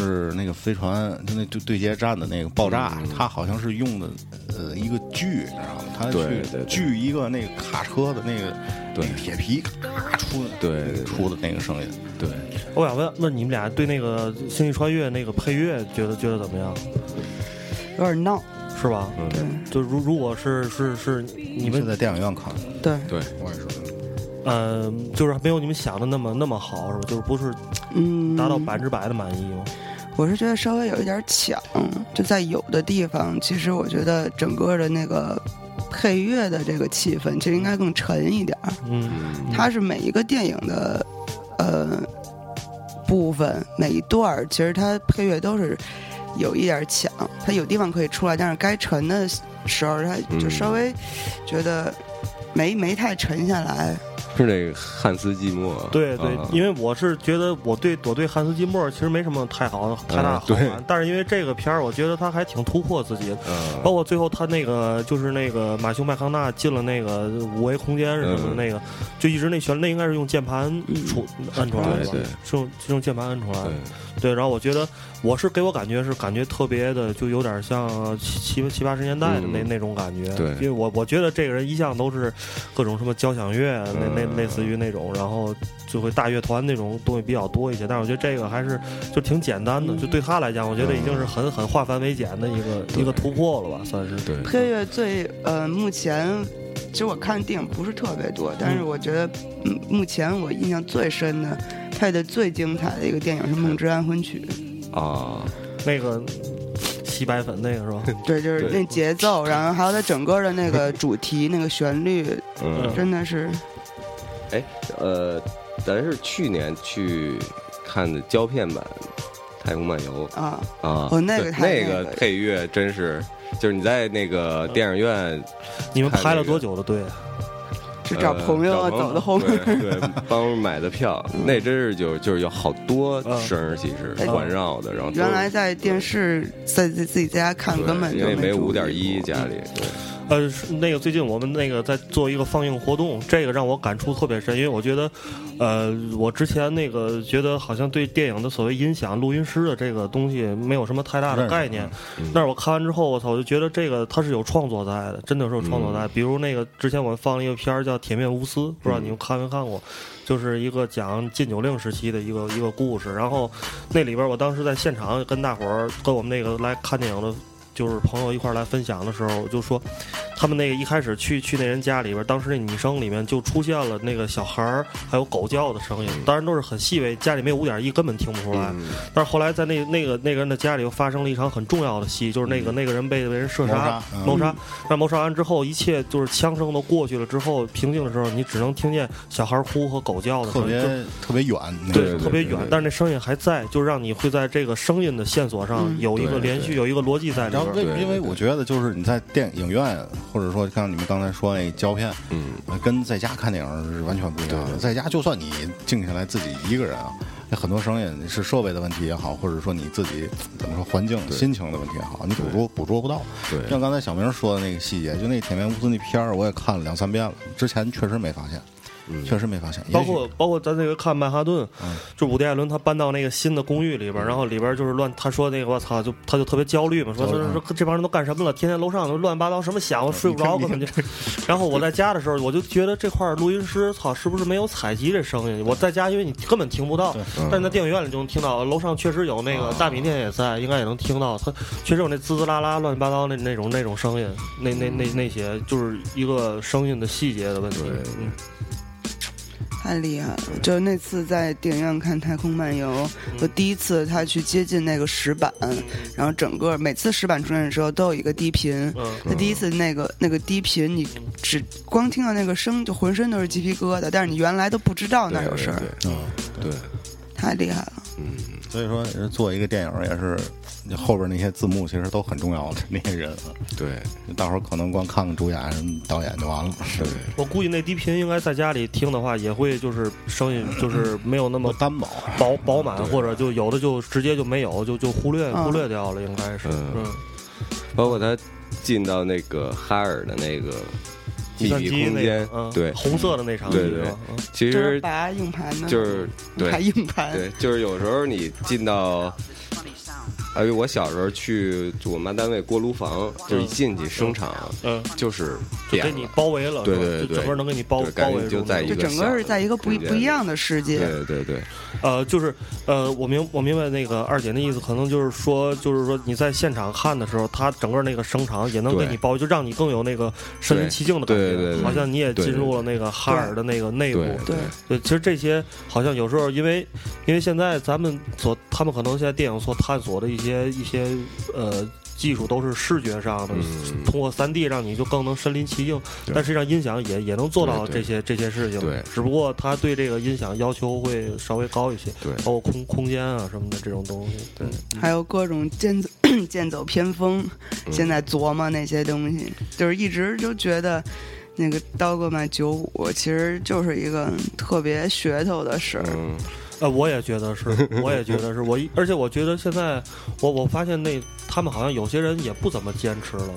是那个飞船，就那对对接站的那个爆炸，它好像是用的呃一个锯，你知道吗？他对去锯一个那个卡车的那个对那个铁皮，咔出的对出的那个声音。对，我想问问你们俩对那个《星际穿越》那个配乐觉得觉得怎么样？有点闹，是吧？对就如如果是是是你们是在电影院看的，对对，我也是。嗯，就是没有你们想的那么那么好，是吧？就是不是嗯，达到百分之百的满意吗？我是觉得稍微有一点抢，就在有的地方，其实我觉得整个的那个配乐的这个气氛，其实应该更沉一点儿。嗯，它是每一个电影的呃部分，每一段儿，其实它配乐都是有一点儿抢，它有地方可以出来，但是该沉的时候，它就稍微觉得没没太沉下来。是那个汉斯季默。对对，啊。因为我是觉得我对我对汉斯季默其实没什么太好的太大的好感，但是因为这个片儿，我觉得他还挺突破自己。包括最后他那个就是那个马修麦康纳进了那个五维空间什么的嗯那个，就一直那旋律那应该是用键盘出摁出来的？是用是用键盘摁出来的。对。对，然后我觉得我是给我感觉是感觉特别的，就有点像七七七八十年代的那、嗯那种感觉。对因为我我觉得这个人一向都是各种什么交响乐，那那嗯类似于那种，然后就会大乐团那种东西比较多一些。但是我觉得这个还是就挺简单的，就对他来讲，我觉得已经是很很化繁为简的一个一个突破了吧，算是。对配乐最呃，目前其实我看电影不是特别多，但是我觉得，嗯，目前我印象最深的、配的最精彩的一个电影是《梦之安魂曲》。啊，那个洗白粉那个是吧？对，就是那节奏，然后还有它整个的那个主题、那个旋律，嗯，真的是哎，呃，咱是去年去看的胶片版《太空漫游》啊，啊，哦那个太那个那个配乐真是，就是你在那个电影院你们排了多久的队？是找朋友啊，走的后面。对对，帮买的票，那真是就就是有好多嗯声儿，其实哎环绕的，然后原来在电视在自自己在家看，根本就没五点一家里，对，呃，那个最近我们那个在做一个放映活动，这个让我感触特别深，因为我觉得，呃，我之前那个觉得好像对电影的所谓音响、录音师的这个东西没有什么太大的概念，嗯但是我看完之后，我操，我就觉得这个它是有创作在的，真的是有创作嗯在。比如那个之前我们放了一个片儿叫《铁面无私》，不知道你们看没看过，就是一个讲禁酒令时期的一个一个故事。然后那里边，我当时在现场跟大伙儿跟我们那个来看电影的。就是朋友一块来分享的时候，我就说，他们那个一开始去去那人家里边，当时那女生里面就出现了那个小孩儿还有狗叫的声音，当然都是很细微，家里没有五点一根本听不出来。嗯。但是后来在那那个那个人的家里又发生了一场很重要的戏，就是那个那个人被被人射杀谋杀那谋杀，但谋杀完之后，一切就是枪声都过去了之后，平静的时候，你只能听见小孩哭和狗叫的特声音，特别特别远，那对，特别远但是那声音还在，就是让你会在这个声音的线索上嗯。有一个连续，有一个逻辑在里然后边因为我觉得就是你在电影院，或者说像你们刚才说那胶片，嗯，呃跟在家看电影是完全不一样的。在家就算你静下来自己一个人啊，那很多声音是设备的问题也好，或者说你自己怎么说环境、心情的问题也好，你捕捉捕捉不到。对像刚才小明说的那个细节，就那《铁面无私》那片儿，我也看了两三遍了，之前确实没发现，嗯确实没发现。包括包括咱那个看曼哈顿，嗯就伍迪艾伦他搬到那个新的公寓里边儿，然后里边儿就是乱，他说那个我操，就他就特别焦虑嘛，说说说这帮人都干什么了？天天楼上都乱七八糟，什么响，我睡不着，根本就。然后我在家的时候，我就觉得这块录音师，操，是不是没有采集这声音？我在家因为你根本听不到，但是在电影院里就能听到，楼上确实有那个大米店也在，应该也能听到，他确实有那滋滋啦啦、乱七八糟那那种那种声音，那那那那些就是一个声音的细节的问题。嗯太厉害了！就那次在电影院看《太空漫游》，我第一次他去接近那个石板，然后整个每次石板出现的时候都有一个低频。嗯他第一次那个那个低频，你只光听到那个声，就浑身都是鸡皮疙瘩，但是你原来都不知道那儿有事儿，对嗯，对，太厉害了。嗯所以说做一个电影也是后边那些字幕其实都很重要的 那些人啊，对。到时候可能光看看主演、导演就完了。是，我估计那低频应该在家里听的话，也会就是声音就是没有那么 单薄。饱饱满，或者就有的就直接就没有，就就忽略嗯忽略掉了，应该是。嗯。嗯，包括他进到那个哈尔的那个计密空间对，红色的那场对对其实就是拔硬盘呢，就是对。拔硬盘，对，就是有时候你进到哎呦，我小时候去就我妈单位锅炉房，就是一进去声场，嗯，就是就给你包围了，对对对，就整个能给你包对感觉包围住就在一就整个是在一个不一不一样的世界。对对对，呃，就是呃，我明我明白那个二姐的意思，可能就是说，就是说你在现场看的时候，它整个那个声场也能给你包，就让你更有那个身临其境的感觉，对对对对好像你也进入了那个哈尔的那个内部。对对对，其实这些好像有时候，因为因为现在咱们所他们可能现在电影所探索的一些一些呃技术都是视觉上的，嗯通过三 D 让你就更能身临其境，但实际上音响也也能做到这些这些事情，对。只不过他对这个音响要求会稍微高一些，对包括空空间啊什么的这种东西，对，还有各种剑走剑走偏锋，嗯现在琢磨那些东西，就是一直就觉得那个刀哥卖九五其实就是一个特别噱头的事儿。嗯，呃，我也觉得是，我也觉得是我一，而且我觉得现在我我发现那他们好像有些人也不怎么坚持了，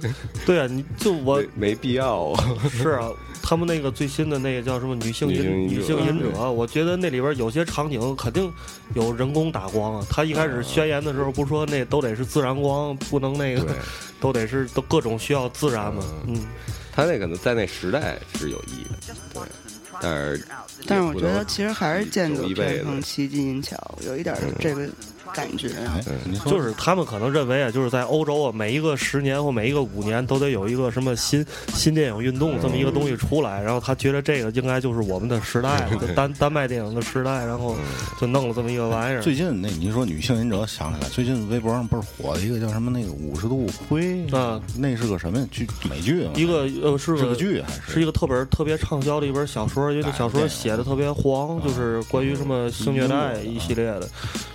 对啊，你就我没没必要啊，是啊，他们那个最新的那个叫什么女性隐女性隐者女性隐者，我觉得那里边有些场景肯定有人工打光啊。他一开始宣言的时候不是说那都得是自然光，不能那个，都得是都各种需要自然嘛。嗯，他那可能在那时代是有意义的，对，但是但是我觉得其实还是剑走走一辈子偏锋，奇技淫巧，有一点儿这个感觉。哎，你说。就是他们可能认为啊，就是在欧洲啊，每一个十年或每一个五年都得有一个什么新新电影运动这么一个东西出来，然后他觉得这个应该就是我们的时代了，丹丹麦电影的时代，然后就弄了这么一个玩意儿。最近那你说女性忍者想起来，最近微博上不是火了一个叫什么那个五十度灰啊，那是个什么剧美剧吗？一个呃是是个剧还是？是一个特别特别畅销的一本小说，因为这小说写的。特别黄，就是关于什么性虐待一系列的，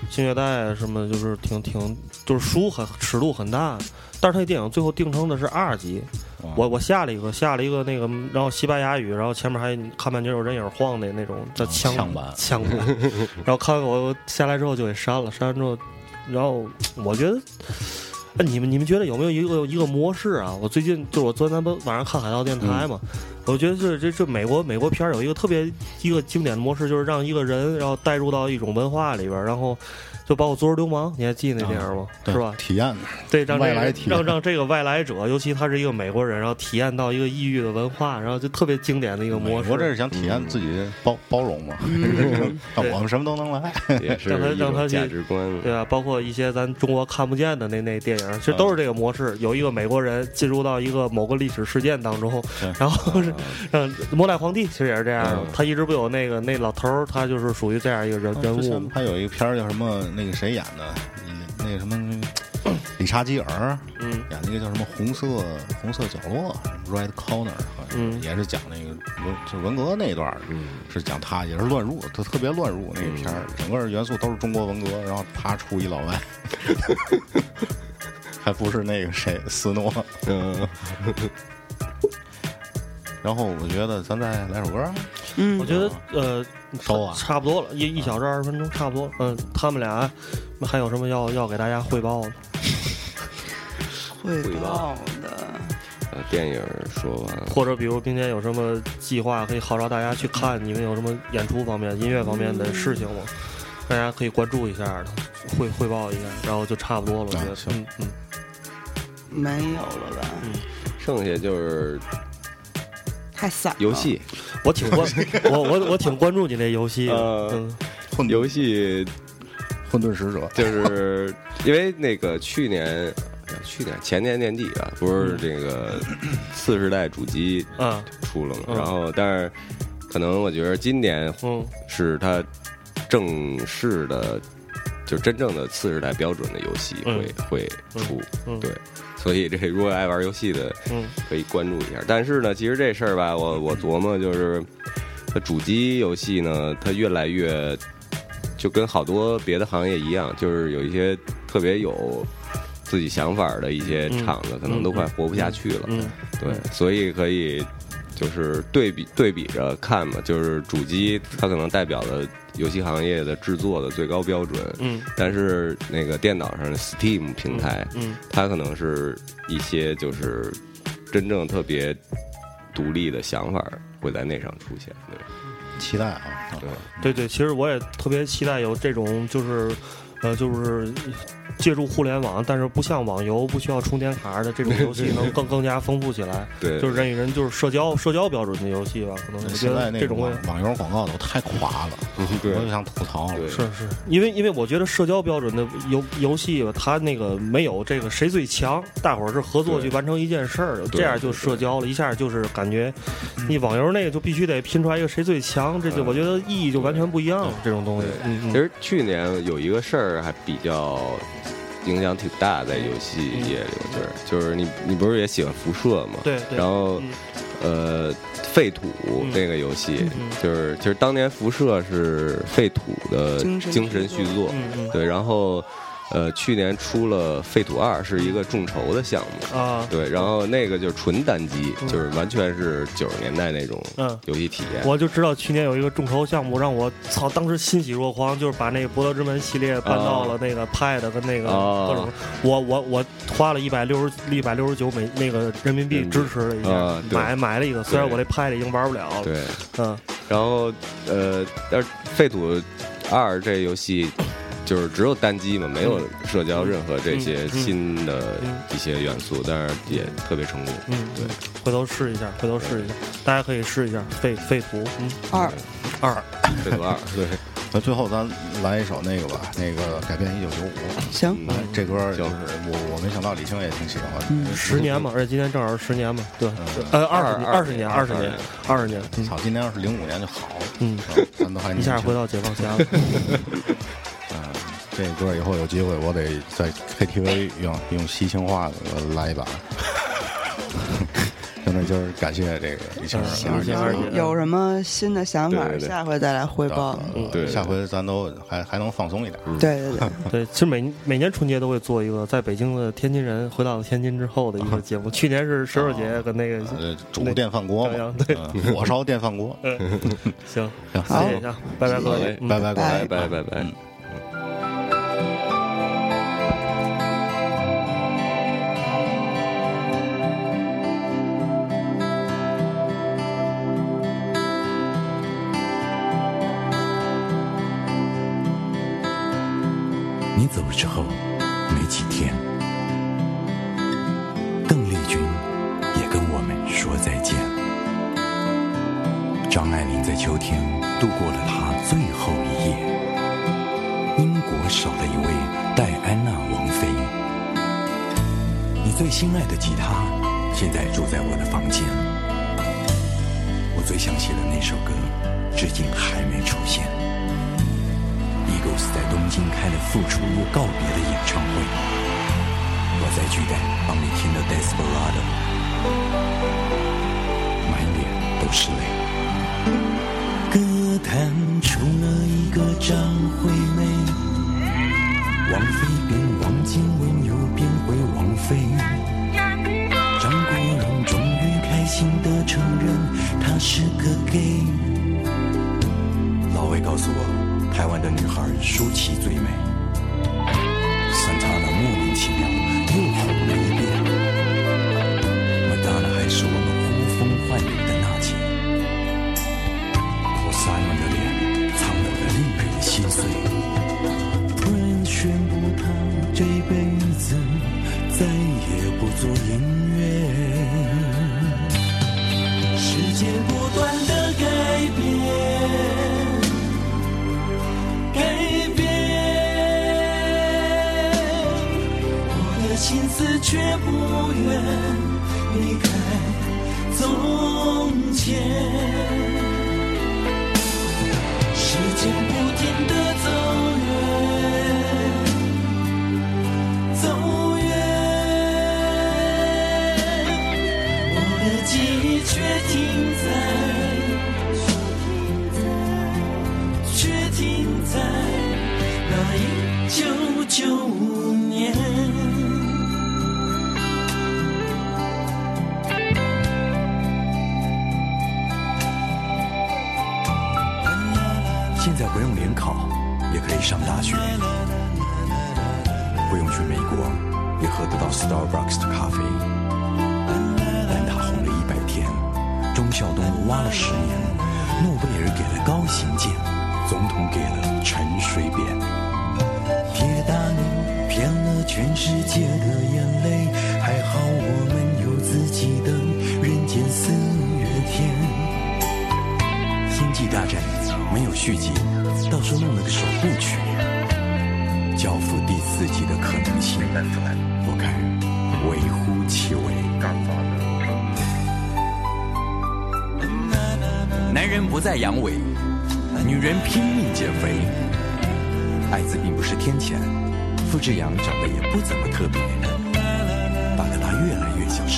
性虐待什么就是挺挺就是书很尺度很大，但是他电影最后定成的是二级。我我下了一个下了一个那个，然后西班牙语，然后前面还看半截有人影晃的那种叫枪枪版枪版，然后看我下来之后就给删了，删完之后，然后我觉得。哎，你们你们觉得有没有一个一个模式啊？我最近就是我昨天咱们晚上看海盗电台嘛，我觉得这这这美国美国片儿有一个特别一个经典的模式，就是让一个人然后带入到一种文化里边儿，然后就包括《足球流氓》，你还记得那电影吗？对是吧？体验对，让这个外来体验让让这个外来者，尤其他是一个美国人，然后体验到一个异域的文化，然后就特别经典的一个模式。我这是想体验自己包包容嘛，让我们什么都能来。也是让他让他去价值观，对啊，包括一些咱中国看不见的那那电影，其实都是这个模式。有一个美国人进入到一个某个历史事件当中，然后是 让末代皇帝其实也是这样的嗯。他一直不有那个那老头儿，他就是属于这样一个人人物之前。还有一个片儿叫什么？那个谁演的？那个什么？理查基尔嗯。演那个叫什么红色红色角落 （Red Corner），好像嗯。也是讲那个文就文革那段儿，是讲他也是乱入，他特别乱入那个片儿，整个元素都是中国文革，然后他出一老外，还不是那个谁斯诺，嗯，然后我觉得咱再来首歌，嗯，我觉得呃，收啊差不多了，一一小时二十分钟差不多。嗯，他们俩还有什么要要给大家汇报的？汇汇报报的。呃电影说完了，或者比如明天有什么计划可以号召大家去看？你们有什么演出方面、音乐方面的事情吗？大家可以关注一下的，汇汇报一下，然后就差不多了。我觉得，嗯嗯，没有了吧？剩下就是太散了。游戏，我挺关 我我我挺关注你那游戏。呃游戏混沌使者，就是 因为那个去年。去年前年年底啊，不是这个 次世代主机啊出了嘛？嗯然后，但是可能我觉得今年嗯是它正式的，就真正的次世代标准的游戏会、嗯会出。嗯对，所以这如果爱玩游戏的，嗯可以关注一下。但是呢，其实这事儿吧，我我琢磨就是，它主机游戏呢，它越来越就跟好多别的行业一样，就是有一些特别有自己想法的一些厂子，可能都快活不下去了。嗯，对，所以可以就是对比对比着看嘛，就是主机它可能代表了游戏行业的制作的最高标准，嗯，但是那个电脑上的 Steam 平台，嗯，它可能是一些就是真正特别独立的想法会在那上出现，对，期待啊！对，对对，其实我也特别期待有这种就是。呃，就是借助互联网，但是不像网游不需要充电卡的这种游戏能更更加丰富起来。对就是人与人就是社交社交标准的游戏吧，可能我觉现在那种得这种网网游广告都太垮了，对我就想吐槽了。是是，因为因为我觉得社交标准的游游戏吧，它那个没有这个谁最强，大伙儿是合作去完成一件事儿的，这样就社交了，一下就是感觉你网游那个就必须得拼出来一个谁最强，这就我觉得意义就完全不一样了，这种东西。嗯嗯其实去年有一个事儿还比较影响挺大，在游戏业里，我觉得就是你你不是也喜欢辐射吗？对对。然后呃，废土那个游戏嗯就是就是当年辐射是废土的精神精神续作嗯嗯，对，然后。呃，去年出了《废土二》，是一个众筹的项目，啊，对，然后那个就是纯单机，嗯。就是完全是九十年代那种嗯。游戏体验。我就知道去年有一个众筹项目，让我操，当时欣喜若狂，就是把那个《博德之门》系列搬到了那个 Pad 跟那个哦各种，我我我花了一百六十一百六十九美那个人民币支持了一下啊，买买了一个，虽然我这 Pad 已经玩不了了，对，嗯。然后呃，但是《废土二》这游戏就是只有单机嘛，没有社交任何这些新的嗯。一些元素，但是也特别成功。嗯，对，回头试一下，回头试一下，大家可以试一下废废土，嗯，二。二，废土二，对，那最后咱来一首那个吧，那个改编一九九五。行，来，这歌就是我我没想到李青也挺喜欢十年嘛，而且今天正好是十年嘛，对，嗯。呃，二，二二十年，二十年，二十年，嗯。操，今年要是零五年就好。了，嗯，咱都还一下回到解放前了，嗯，这歌以后有机会我得在 KTV 用用西青话来一把。真的就是感谢这个李青二姐，二姐有什么新的想法下回再来汇报。嗯对。下回咱都还还能放松一点。对对对，对，其实每每年春节都会做一个在北京的天津人回到了天津之后的一个节目。去年是石头节跟那个呃，煮电饭锅嘛，对。嗯火烧电饭锅。行，行，谢谢拜拜各位。拜拜各位。拜。拜拜拜。你走之后没几天，邓丽君也跟我们说再见。张爱玲在秋天度过了她最后一夜。英国少了一位戴安娜王妃。你最心爱的吉他现在住在我的房间。我最想写的那首歌，至今还没出现。在东京开了复出又告别的演唱会，我在巨蛋帮你听了 Desperado，满脸都是泪。歌坛出了一个张惠妹，王菲变王靖雯又变回王菲，张国荣终于开心地承认他是个 gay。老魏告诉我，台湾的女孩舒淇最美。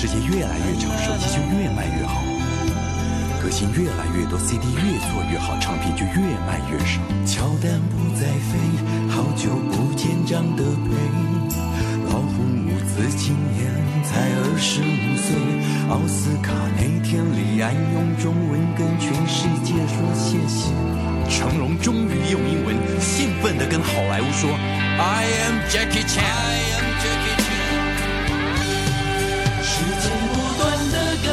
世界越来越小，手机就越卖越好。歌星越来越多，CD 越做越好，唱片就越卖越少。乔丹不再飞，好久不见张德培。老虎母子今年才二十五岁。奥斯卡那天，李安用中文跟全世界说谢谢。成龙终于用英文兴奋地跟好莱坞说：“I am Jackie Chan。”剪不断的根